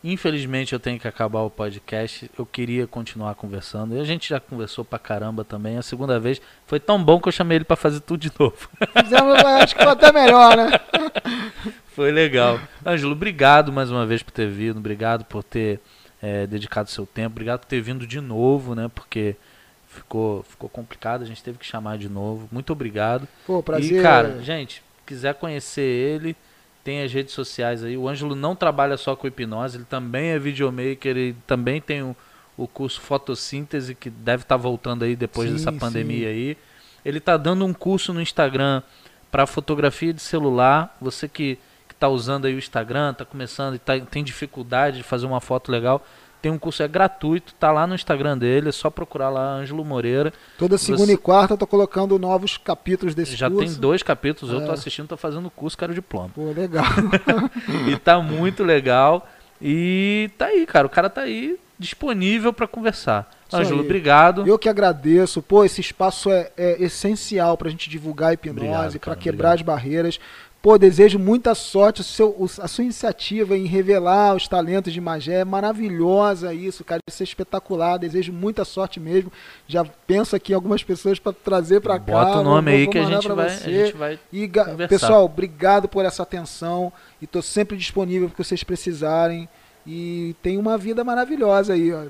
Infelizmente eu tenho que acabar o podcast. Eu queria continuar conversando. E a gente já conversou pra caramba também. A segunda vez foi tão bom que eu chamei ele pra fazer tudo de novo. Fizemos, acho que foi até melhor, né? (laughs) Foi legal. Ângelo, obrigado mais uma vez por ter vindo. Obrigado por ter eh, dedicado seu tempo. Obrigado por ter vindo de novo, né? Porque ficou, ficou complicado. A gente teve que chamar de novo. Muito obrigado. Pô, prazer. E, cara, gente, quiser conhecer ele, tem as redes sociais aí. O Ângelo não trabalha só com hipnose, ele também é videomaker, ele também tem um, o curso Fotossíntese, que deve estar tá voltando aí depois sim, dessa pandemia sim. aí. Ele está dando um curso no Instagram para fotografia de celular. Você que está usando aí o Instagram, está começando e tá, tem dificuldade de fazer uma foto legal, tem um curso é gratuito, tá lá no Instagram dele, é só procurar lá Ângelo Moreira. Toda segunda Você... e quarta eu tô colocando novos capítulos desse Já curso. tem dois capítulos, é. eu tô assistindo, tô fazendo o curso, quero diploma. Pô, legal. (laughs) e tá muito legal. E tá aí, cara, o cara tá aí disponível para conversar. Ângelo, obrigado. Eu que agradeço. Pô, esse espaço é, é essencial para a gente divulgar a hipnose, para quebrar obrigado. as barreiras. Pô, desejo muita sorte. Seu, a sua iniciativa em revelar os talentos de Magé é maravilhosa isso, cara. Isso é espetacular. Desejo muita sorte mesmo. Já penso aqui em algumas pessoas para trazer para cá. Bota o nome vou, aí vou que a gente, vai, a gente vai. E, pessoal, obrigado por essa atenção. E estou sempre disponível para que vocês precisarem. E tem uma vida maravilhosa aí, ó.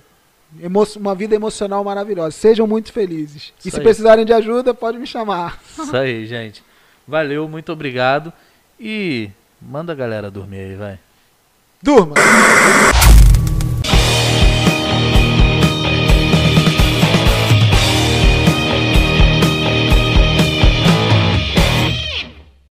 Uma vida emocional maravilhosa. Sejam muito felizes. Isso e se aí. precisarem de ajuda, pode me chamar. Isso aí, gente. Valeu, muito obrigado. E manda a galera dormir aí, vai. Durma!